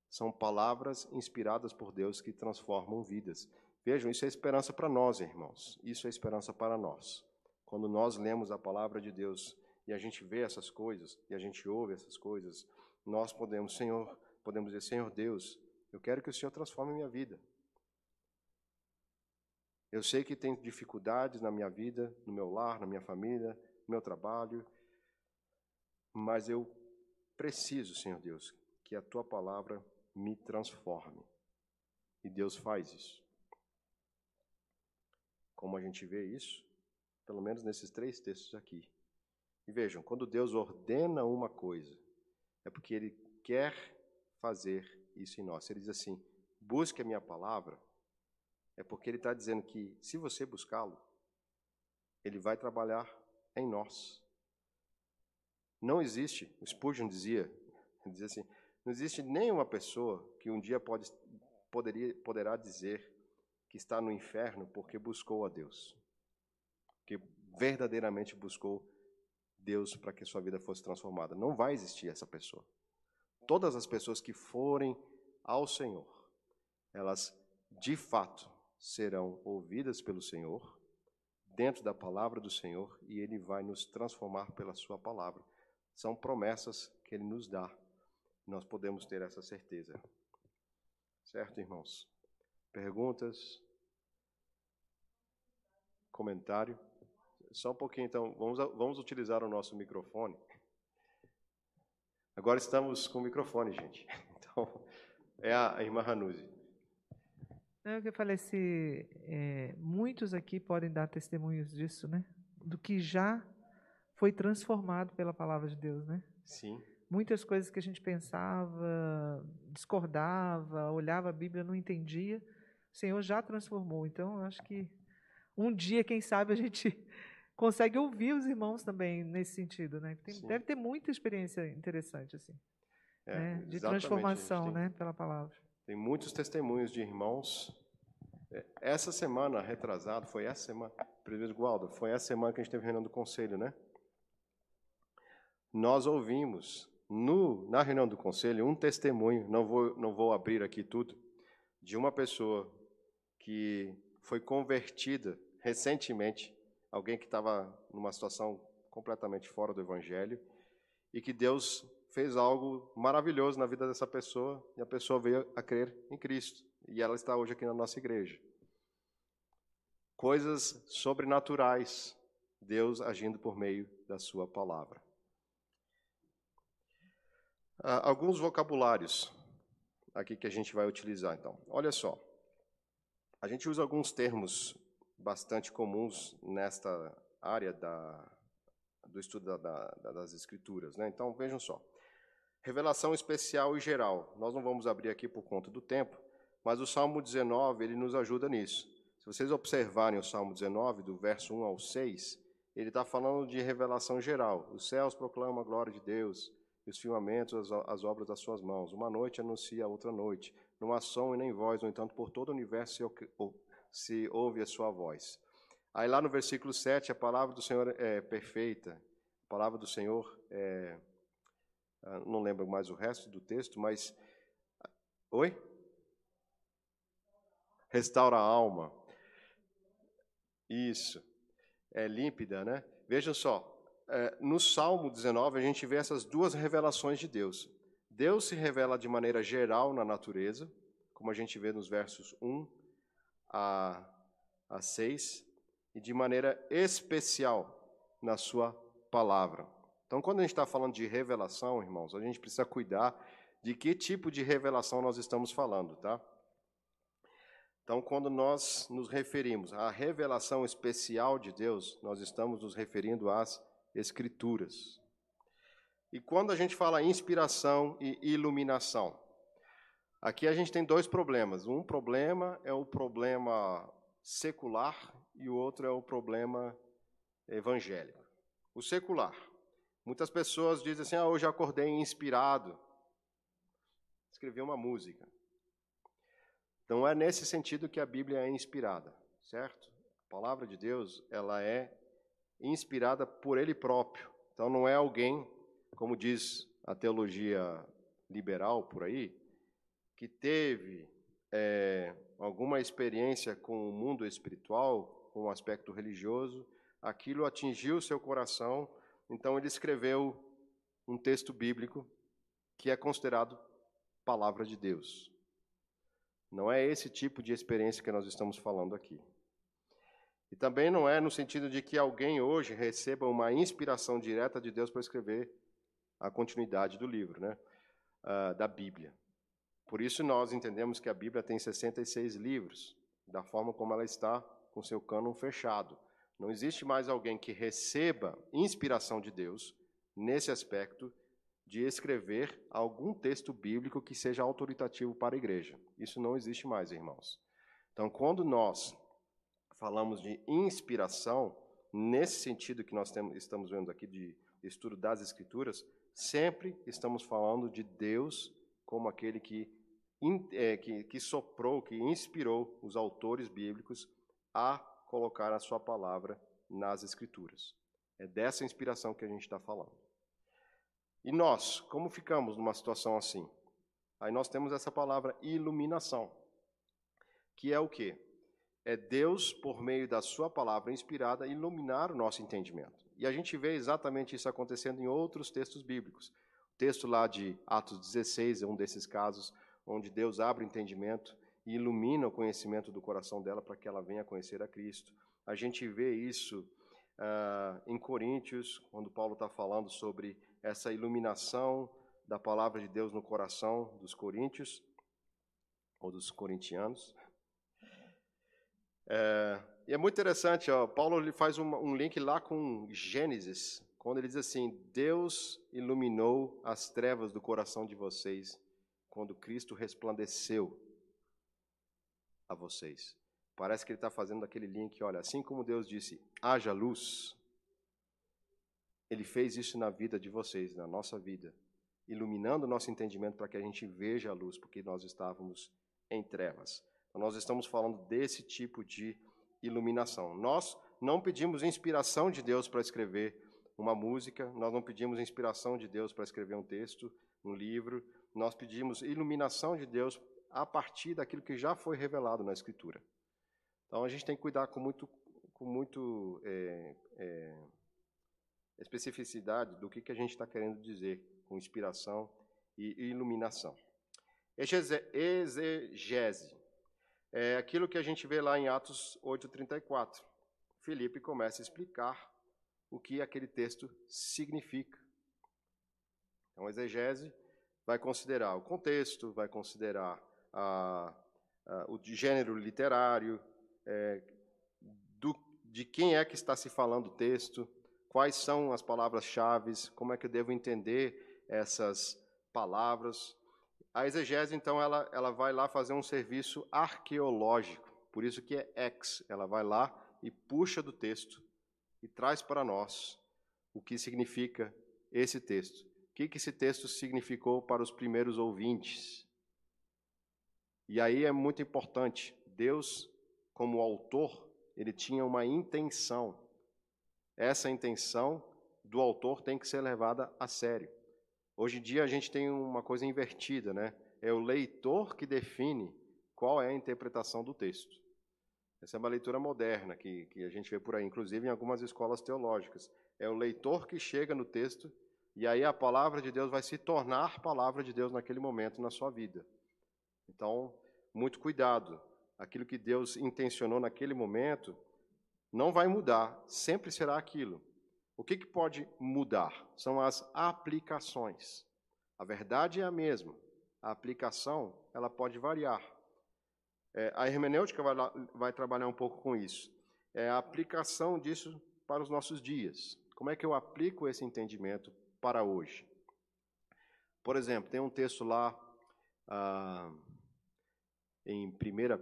são palavras inspiradas por Deus que transformam vidas. Vejam, isso é esperança para nós, irmãos. Isso é esperança para nós. Quando nós lemos a palavra de Deus e a gente vê essas coisas, e a gente ouve essas coisas, nós podemos, Senhor, podemos dizer, Senhor Deus, eu quero que o Senhor transforme minha vida. Eu sei que tem dificuldades na minha vida, no meu lar, na minha família, no meu trabalho, mas eu preciso, Senhor Deus, que a tua palavra me transforme. E Deus faz isso. Como a gente vê isso? Pelo menos nesses três textos aqui. E vejam, quando Deus ordena uma coisa, é porque Ele quer fazer isso em nós. Ele diz assim: busque a minha palavra, é porque Ele está dizendo que se você buscá-lo, Ele vai trabalhar em nós. Não existe, o Spurgeon dizia, dizia assim, não existe nenhuma pessoa que um dia pode, poderia, poderá dizer que está no inferno porque buscou a Deus, que verdadeiramente buscou Deus para que sua vida fosse transformada. Não vai existir essa pessoa. Todas as pessoas que forem ao Senhor, elas de fato serão ouvidas pelo Senhor, dentro da palavra do Senhor, e Ele vai nos transformar pela Sua palavra. São promessas que Ele nos dá. Nós podemos ter essa certeza. Certo, irmãos? Perguntas? Comentário? Só um pouquinho, então. Vamos, vamos utilizar o nosso microfone. Agora estamos com o microfone, gente. [LAUGHS] Então, é a irmã Hanuzi. É que eu falei, se, é, muitos aqui podem dar testemunhos disso, né? Do que já foi transformado pela palavra de Deus, né? Sim. Muitas coisas que a gente pensava, discordava, olhava a Bíblia, não entendia, o Senhor já transformou. Então, eu acho que um dia, quem sabe, a gente [LAUGHS] consegue ouvir os irmãos também nesse sentido, né? Tem, deve ter muita experiência interessante assim, é, né? de transformação, tem, né, pela palavra. Tem muitos testemunhos de irmãos. É, essa semana, retrasado, foi essa semana, Presidente Gualdo, foi essa semana que a gente teve reunião do conselho, né? Nós ouvimos no, na reunião do conselho um testemunho, não vou, não vou abrir aqui tudo, de uma pessoa que foi convertida recentemente alguém que estava numa situação completamente fora do Evangelho e que Deus fez algo maravilhoso na vida dessa pessoa e a pessoa veio a crer em Cristo e ela está hoje aqui na nossa igreja. Coisas sobrenaturais, Deus agindo por meio da Sua palavra. Ah, alguns vocabulários aqui que a gente vai utilizar, então. Olha só. A gente usa alguns termos bastante comuns nesta área da, do estudo da, da, das Escrituras. Né? Então, vejam só. Revelação especial e geral. Nós não vamos abrir aqui por conta do tempo, mas o Salmo 19 ele nos ajuda nisso. Se vocês observarem o Salmo 19, do verso 1 ao 6, ele está falando de revelação geral. Os céus proclamam a glória de Deus, e os firmamentos as, as obras das suas mãos. Uma noite anuncia a outra noite. Não há som e nem voz, no entanto, por todo o universo se se ouve a sua voz. Aí lá no versículo 7, a palavra do Senhor é perfeita. A palavra do Senhor é. Ah, não lembro mais o resto do texto, mas. Oi? Restaura a alma. Isso. É límpida, né? Vejam só. É, no Salmo 19, a gente vê essas duas revelações de Deus. Deus se revela de maneira geral na natureza, como a gente vê nos versos 1 a, a 6, e de maneira especial na sua palavra. Então, quando a gente está falando de revelação, irmãos, a gente precisa cuidar de que tipo de revelação nós estamos falando, tá? Então, quando nós nos referimos à revelação especial de Deus, nós estamos nos referindo às Escrituras. E quando a gente fala inspiração e iluminação, Aqui a gente tem dois problemas. Um problema é o problema secular e o outro é o problema evangélico. O secular. Muitas pessoas dizem assim: ah, hoje acordei inspirado. Escrevi uma música. Então é nesse sentido que a Bíblia é inspirada, certo? A palavra de Deus, ela é inspirada por ele próprio. Então não é alguém, como diz a teologia liberal por aí, que teve é, alguma experiência com o mundo espiritual, com o aspecto religioso, aquilo atingiu seu coração, então ele escreveu um texto bíblico que é considerado palavra de Deus. Não é esse tipo de experiência que nós estamos falando aqui. E também não é no sentido de que alguém hoje receba uma inspiração direta de Deus para escrever a continuidade do livro, né? Uh, da Bíblia. Por isso nós entendemos que a Bíblia tem 66 livros, da forma como ela está com seu cânon fechado. Não existe mais alguém que receba inspiração de Deus nesse aspecto de escrever algum texto bíblico que seja autoritativo para a igreja. Isso não existe mais, irmãos. Então, quando nós falamos de inspiração, nesse sentido que nós temos, estamos vendo aqui de estudo das Escrituras, sempre estamos falando de Deus como aquele que, é, que, que soprou, que inspirou os autores bíblicos a colocar a sua palavra nas Escrituras. É dessa inspiração que a gente está falando. E nós, como ficamos numa situação assim? Aí nós temos essa palavra iluminação, que é o quê? É Deus, por meio da sua palavra inspirada, iluminar o nosso entendimento. E a gente vê exatamente isso acontecendo em outros textos bíblicos. O texto lá de Atos 16 é um desses casos onde Deus abre o entendimento e ilumina o conhecimento do coração dela para que ela venha a conhecer a Cristo. A gente vê isso uh, em Coríntios, quando Paulo está falando sobre essa iluminação da palavra de Deus no coração dos coríntios, ou dos corintianos. É, e é muito interessante, ó, Paulo ele faz um, um link lá com Gênesis, quando ele diz assim: Deus iluminou as trevas do coração de vocês quando Cristo resplandeceu a vocês. Parece que ele está fazendo aquele link, olha, assim como Deus disse, haja luz, ele fez isso na vida de vocês, na nossa vida, iluminando o nosso entendimento para que a gente veja a luz, porque nós estávamos em trevas. Então, nós estamos falando desse tipo de iluminação. Nós não pedimos inspiração de Deus para escrever uma música, nós não pedimos inspiração de Deus para escrever um texto, um livro, nós pedimos iluminação de Deus a partir daquilo que já foi revelado na Escritura. Então a gente tem que cuidar com muito, com muito é, é, especificidade do que, que a gente está querendo dizer com inspiração e iluminação. Exegese é aquilo que a gente vê lá em Atos 8:34. Filipe começa a explicar o que aquele texto significa. Então, exegese vai considerar o contexto, vai considerar a, a, o gênero literário, é, do, de quem é que está se falando o texto, quais são as palavras-chave, como é que eu devo entender essas palavras. A exegese, então, ela, ela vai lá fazer um serviço arqueológico, por isso que é ex, ela vai lá e puxa do texto e traz para nós o que significa esse texto. O que, que esse texto significou para os primeiros ouvintes? E aí é muito importante, Deus, como autor, ele tinha uma intenção essa intenção do autor tem que ser levada a sério. Hoje em dia a gente tem uma coisa invertida, né? É o leitor que define qual é a interpretação do texto. Essa é uma leitura moderna que, que a gente vê por aí, inclusive em algumas escolas teológicas. É o leitor que chega no texto e aí a palavra de Deus vai se tornar palavra de Deus naquele momento na sua vida. Então, muito cuidado. Aquilo que Deus intencionou naquele momento, não vai mudar, sempre será aquilo. O que, que pode mudar? São as aplicações. A verdade é a mesma, a aplicação ela pode variar. É, a hermenêutica vai, lá, vai trabalhar um pouco com isso. É a aplicação disso para os nossos dias. Como é que eu aplico esse entendimento para hoje? Por exemplo, tem um texto lá ah, em 1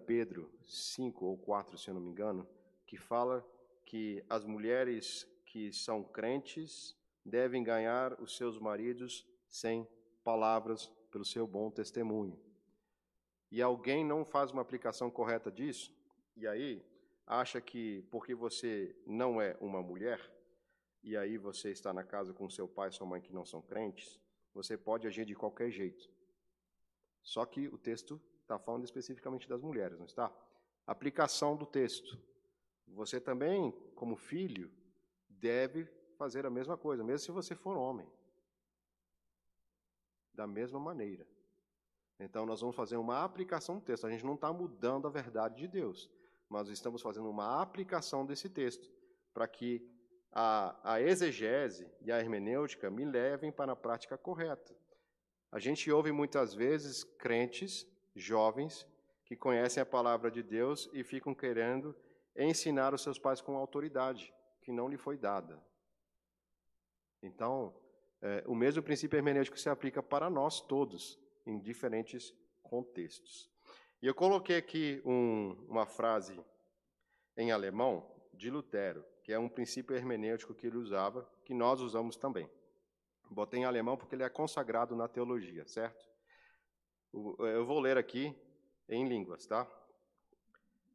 Pedro 5 ou 4, se eu não me engano, que fala que as mulheres que são crentes devem ganhar os seus maridos sem palavras pelo seu bom testemunho. E alguém não faz uma aplicação correta disso, e aí acha que porque você não é uma mulher, e aí você está na casa com seu pai e sua mãe que não são crentes, você pode agir de qualquer jeito. Só que o texto está falando especificamente das mulheres, não está? Aplicação do texto. Você também, como filho, deve fazer a mesma coisa, mesmo se você for homem. Da mesma maneira. Então, nós vamos fazer uma aplicação do texto. A gente não está mudando a verdade de Deus, mas estamos fazendo uma aplicação desse texto para que a, a exegese e a hermenêutica me levem para a prática correta. A gente ouve muitas vezes crentes, jovens, que conhecem a palavra de Deus e ficam querendo ensinar os seus pais com autoridade que não lhe foi dada. Então, é, o mesmo princípio hermenêutico se aplica para nós todos, em diferentes contextos. E eu coloquei aqui um, uma frase em alemão de Lutero, que é um princípio hermenêutico que ele usava, que nós usamos também. Botei em alemão porque ele é consagrado na teologia, certo? Eu vou ler aqui em línguas, tá?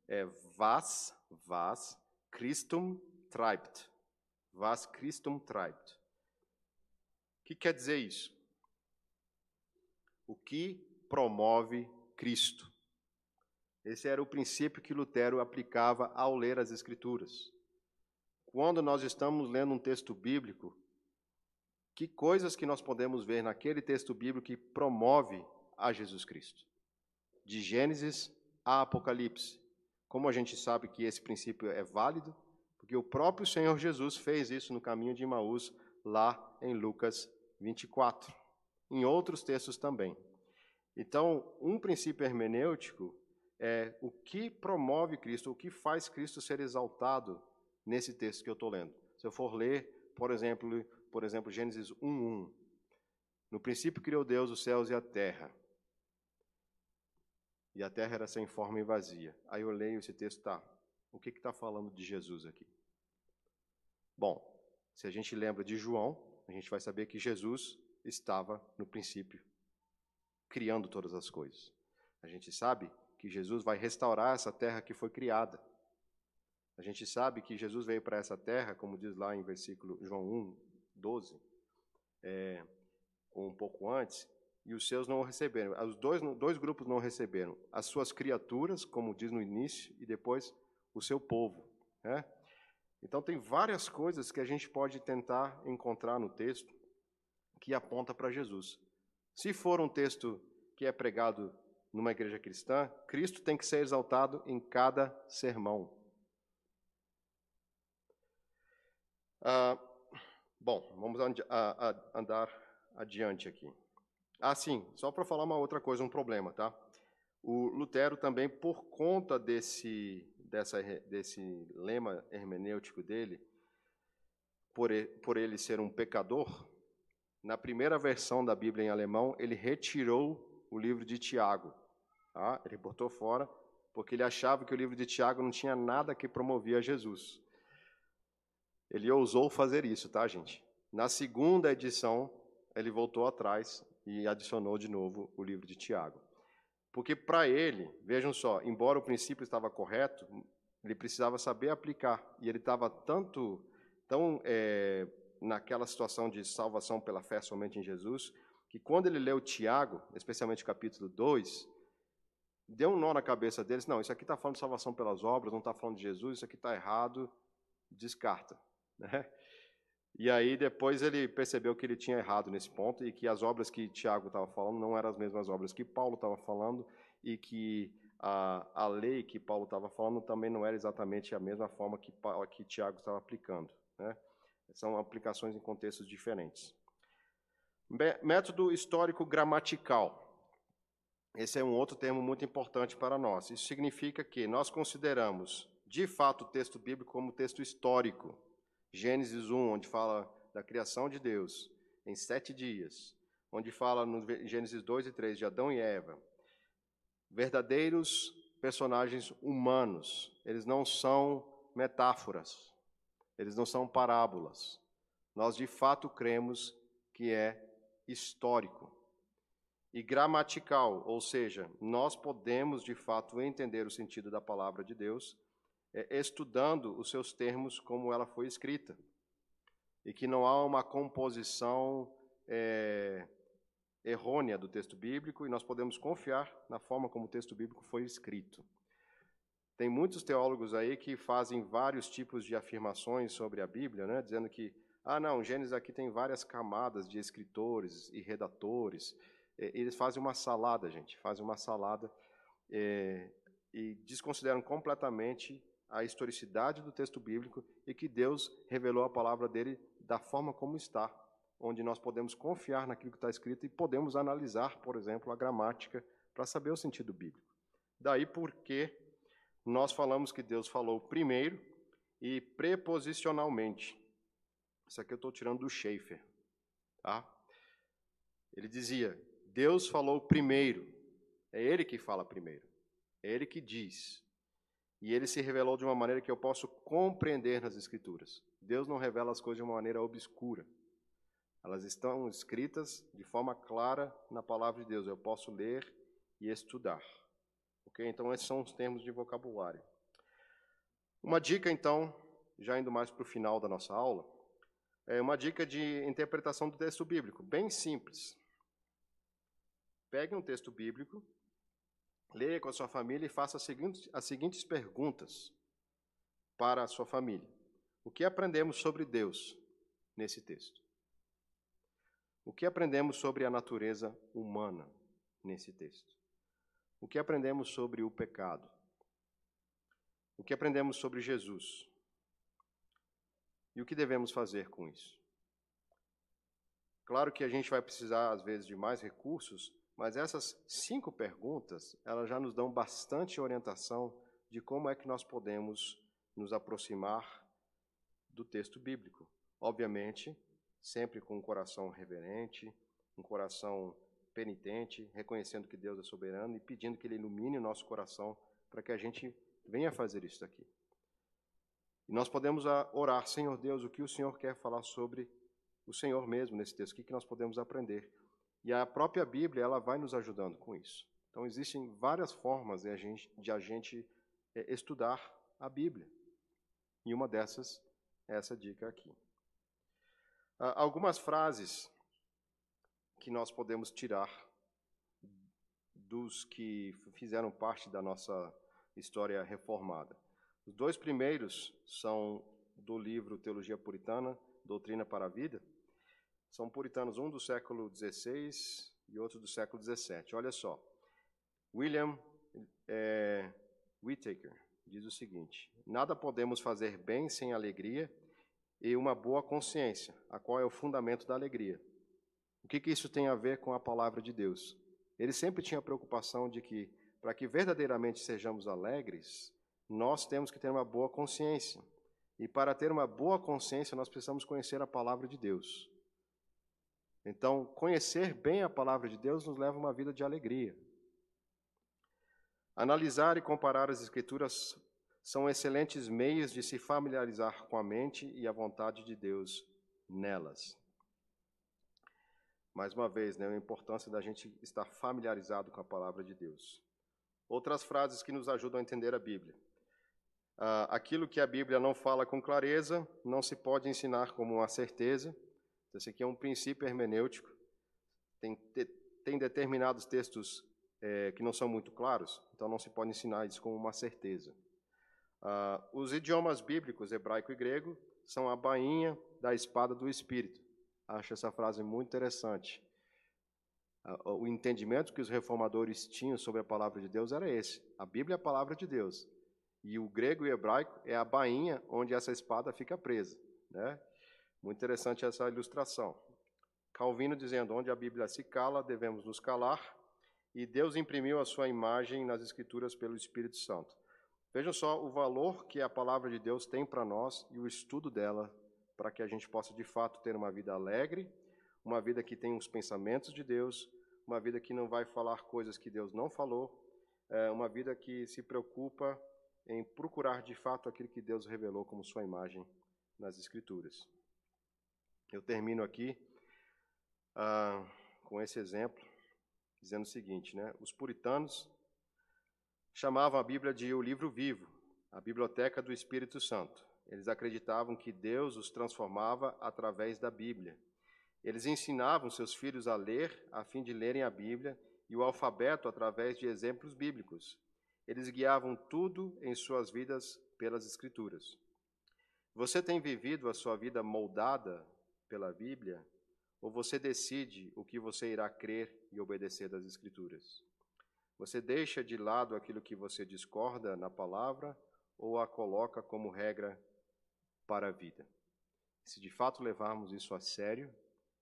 É was, was Christum treibt. Was Christum treibt. O que quer dizer isso? O que promove Cristo? Esse era o princípio que Lutero aplicava ao ler as Escrituras. Quando nós estamos lendo um texto bíblico, que coisas que nós podemos ver naquele texto bíblico que promove a Jesus Cristo? De Gênesis a Apocalipse. Como a gente sabe que esse princípio é válido? Porque o próprio Senhor Jesus fez isso no caminho de Maús, lá em Lucas 24. Em outros textos também. Então, um princípio hermenêutico é o que promove Cristo, o que faz Cristo ser exaltado nesse texto que eu estou lendo. Se eu for ler, por exemplo, por exemplo, Gênesis 1:1. No princípio criou Deus os céus e a terra. E a terra era sem forma e vazia. Aí eu leio esse texto, tá? O que está falando de Jesus aqui? Bom, se a gente lembra de João, a gente vai saber que Jesus estava no princípio, criando todas as coisas. A gente sabe que Jesus vai restaurar essa terra que foi criada. A gente sabe que Jesus veio para essa terra, como diz lá em versículo João 1, 12, é, ou um pouco antes, e os seus não receberam. Os dois, dois grupos não receberam. As suas criaturas, como diz no início, e depois o seu povo. Né? Então, tem várias coisas que a gente pode tentar encontrar no texto que aponta para Jesus. Se for um texto que é pregado numa igreja cristã, Cristo tem que ser exaltado em cada sermão. Ah, bom, vamos andar adiante aqui. Ah, sim, só para falar uma outra coisa, um problema, tá? O Lutero também, por conta desse, dessa, desse lema hermenêutico dele, por ele, por ele ser um pecador, na primeira versão da Bíblia em alemão, ele retirou o livro de Tiago. Tá? Ele botou fora porque ele achava que o livro de Tiago não tinha nada que promovia Jesus. Ele ousou fazer isso, tá, gente? Na segunda edição, ele voltou atrás e adicionou de novo o livro de Tiago. Porque para ele, vejam só, embora o princípio estava correto, ele precisava saber aplicar. E ele estava tanto, tão é, naquela situação de salvação pela fé somente em Jesus, que quando ele leu Tiago, especialmente capítulo 2, deu um nó na cabeça deles. Não, isso aqui está falando de salvação pelas obras, não está falando de Jesus, isso aqui está errado, descarta. Né? E aí depois ele percebeu que ele tinha errado nesse ponto e que as obras que Tiago estava falando não eram as mesmas obras que Paulo estava falando e que a, a lei que Paulo estava falando também não era exatamente a mesma forma que, que Tiago estava aplicando. Né? São aplicações em contextos diferentes. Método histórico gramatical. Esse é um outro termo muito importante para nós. Isso significa que nós consideramos, de fato, o texto bíblico como texto histórico. Gênesis 1, onde fala da criação de Deus em sete dias, onde fala no Gênesis 2 e 3 de Adão e Eva. Verdadeiros personagens humanos, eles não são metáforas, eles não são parábolas. Nós de fato cremos que é histórico e gramatical, ou seja, nós podemos de fato entender o sentido da palavra de Deus estudando os seus termos como ela foi escrita, e que não há uma composição é, errônea do texto bíblico, e nós podemos confiar na forma como o texto bíblico foi escrito. Tem muitos teólogos aí que fazem vários tipos de afirmações sobre a Bíblia, né, dizendo que, ah, não, Gênesis aqui tem várias camadas de escritores e redatores, é, eles fazem uma salada, gente, fazem uma salada é, e desconsideram completamente a historicidade do texto bíblico e que Deus revelou a palavra dele da forma como está, onde nós podemos confiar naquilo que está escrito e podemos analisar, por exemplo, a gramática para saber o sentido bíblico. Daí porque nós falamos que Deus falou primeiro e preposicionalmente. Isso aqui eu estou tirando do Schaefer. Tá? Ele dizia: Deus falou primeiro. É Ele que fala primeiro. É Ele que diz. E Ele se revelou de uma maneira que eu posso compreender nas Escrituras. Deus não revela as coisas de uma maneira obscura. Elas estão escritas de forma clara na palavra de Deus. Eu posso ler e estudar. Ok? Então, esses são os termos de vocabulário. Uma dica, então, já indo mais para o final da nossa aula, é uma dica de interpretação do texto bíblico, bem simples. Pegue um texto bíblico, leia com a sua família e faça as seguintes, as seguintes perguntas para a sua família. O que aprendemos sobre Deus nesse texto? O que aprendemos sobre a natureza humana nesse texto? O que aprendemos sobre o pecado? O que aprendemos sobre Jesus? E o que devemos fazer com isso? Claro que a gente vai precisar, às vezes, de mais recursos, mas essas cinco perguntas, elas já nos dão bastante orientação de como é que nós podemos nos aproximar do texto bíblico. Obviamente, sempre com um coração reverente, um coração penitente, reconhecendo que Deus é soberano e pedindo que Ele ilumine o nosso coração para que a gente venha fazer isso aqui. E nós podemos orar, Senhor Deus, o que o Senhor quer falar sobre o Senhor mesmo nesse texto, o que, que nós podemos aprender. E a própria Bíblia, ela vai nos ajudando com isso. Então, existem várias formas de a gente, de a gente é, estudar a Bíblia. E uma dessas é essa dica aqui. Algumas frases que nós podemos tirar dos que fizeram parte da nossa história reformada. Os dois primeiros são do livro Teologia Puritana, Doutrina para a Vida. São puritanos, um do século XVI e outro do século XVII. Olha só, William é, Whittaker diz o seguinte: Nada podemos fazer bem sem alegria e uma boa consciência, a qual é o fundamento da alegria. O que, que isso tem a ver com a palavra de Deus? Ele sempre tinha a preocupação de que, para que verdadeiramente sejamos alegres, nós temos que ter uma boa consciência. E para ter uma boa consciência, nós precisamos conhecer a palavra de Deus. Então, conhecer bem a palavra de Deus nos leva a uma vida de alegria. Analisar e comparar as Escrituras são excelentes meios de se familiarizar com a mente e a vontade de Deus nelas mais uma vez, né, a importância da gente estar familiarizado com a palavra de Deus. Outras frases que nos ajudam a entender a Bíblia. Ah, aquilo que a Bíblia não fala com clareza não se pode ensinar como uma certeza. Esse aqui é um princípio hermenêutico. Tem, tem determinados textos é, que não são muito claros, então não se pode ensinar isso como uma certeza. Ah, os idiomas bíblicos, hebraico e grego, são a bainha da espada do Espírito. Acho essa frase muito interessante. O entendimento que os reformadores tinham sobre a palavra de Deus era esse. A Bíblia é a palavra de Deus. E o grego e o hebraico é a bainha onde essa espada fica presa. Né? Muito interessante essa ilustração. Calvino dizendo: onde a Bíblia se cala, devemos nos calar. E Deus imprimiu a sua imagem nas Escrituras pelo Espírito Santo. Vejam só o valor que a palavra de Deus tem para nós e o estudo dela para que a gente possa de fato ter uma vida alegre, uma vida que tem os pensamentos de Deus, uma vida que não vai falar coisas que Deus não falou, é uma vida que se preocupa em procurar de fato aquilo que Deus revelou como sua imagem nas Escrituras. Eu termino aqui ah, com esse exemplo, dizendo o seguinte: né? os puritanos chamavam a Bíblia de o livro vivo, a biblioteca do Espírito Santo. Eles acreditavam que Deus os transformava através da Bíblia. Eles ensinavam seus filhos a ler, a fim de lerem a Bíblia e o alfabeto através de exemplos bíblicos. Eles guiavam tudo em suas vidas pelas Escrituras. Você tem vivido a sua vida moldada pela Bíblia? Ou você decide o que você irá crer e obedecer das Escrituras? Você deixa de lado aquilo que você discorda na palavra ou a coloca como regra para a vida. Se de fato levarmos isso a sério,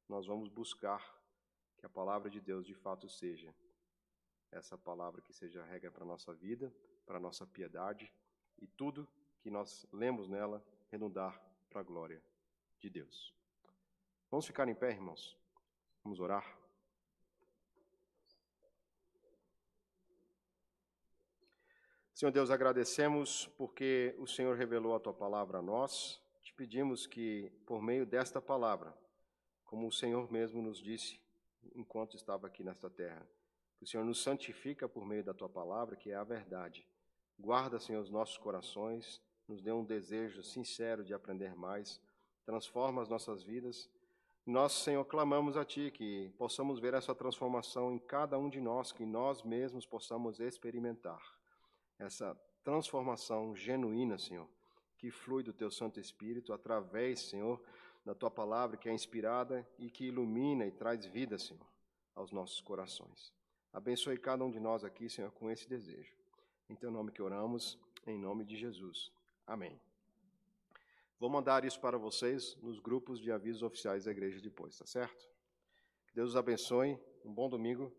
nós vamos buscar que a palavra de Deus de fato seja essa palavra que seja a regra para a nossa vida, para a nossa piedade e tudo que nós lemos nela redundar para a glória de Deus. Vamos ficar em pé, irmãos? Vamos orar? Senhor Deus, agradecemos porque o Senhor revelou a tua palavra a nós. Te pedimos que, por meio desta palavra, como o Senhor mesmo nos disse enquanto estava aqui nesta terra, que o Senhor nos santifica por meio da tua palavra, que é a verdade. Guarda, Senhor, os nossos corações, nos dê um desejo sincero de aprender mais, transforma as nossas vidas. Nós, Senhor, clamamos a Ti que possamos ver essa transformação em cada um de nós, que nós mesmos possamos experimentar essa transformação genuína, Senhor, que flui do teu Santo Espírito através, Senhor, da tua palavra que é inspirada e que ilumina e traz vida, Senhor, aos nossos corações. Abençoe cada um de nós aqui, Senhor, com esse desejo. Em teu nome que oramos, em nome de Jesus. Amém. Vou mandar isso para vocês nos grupos de avisos oficiais da igreja depois, tá certo? Que Deus os abençoe. Um bom domingo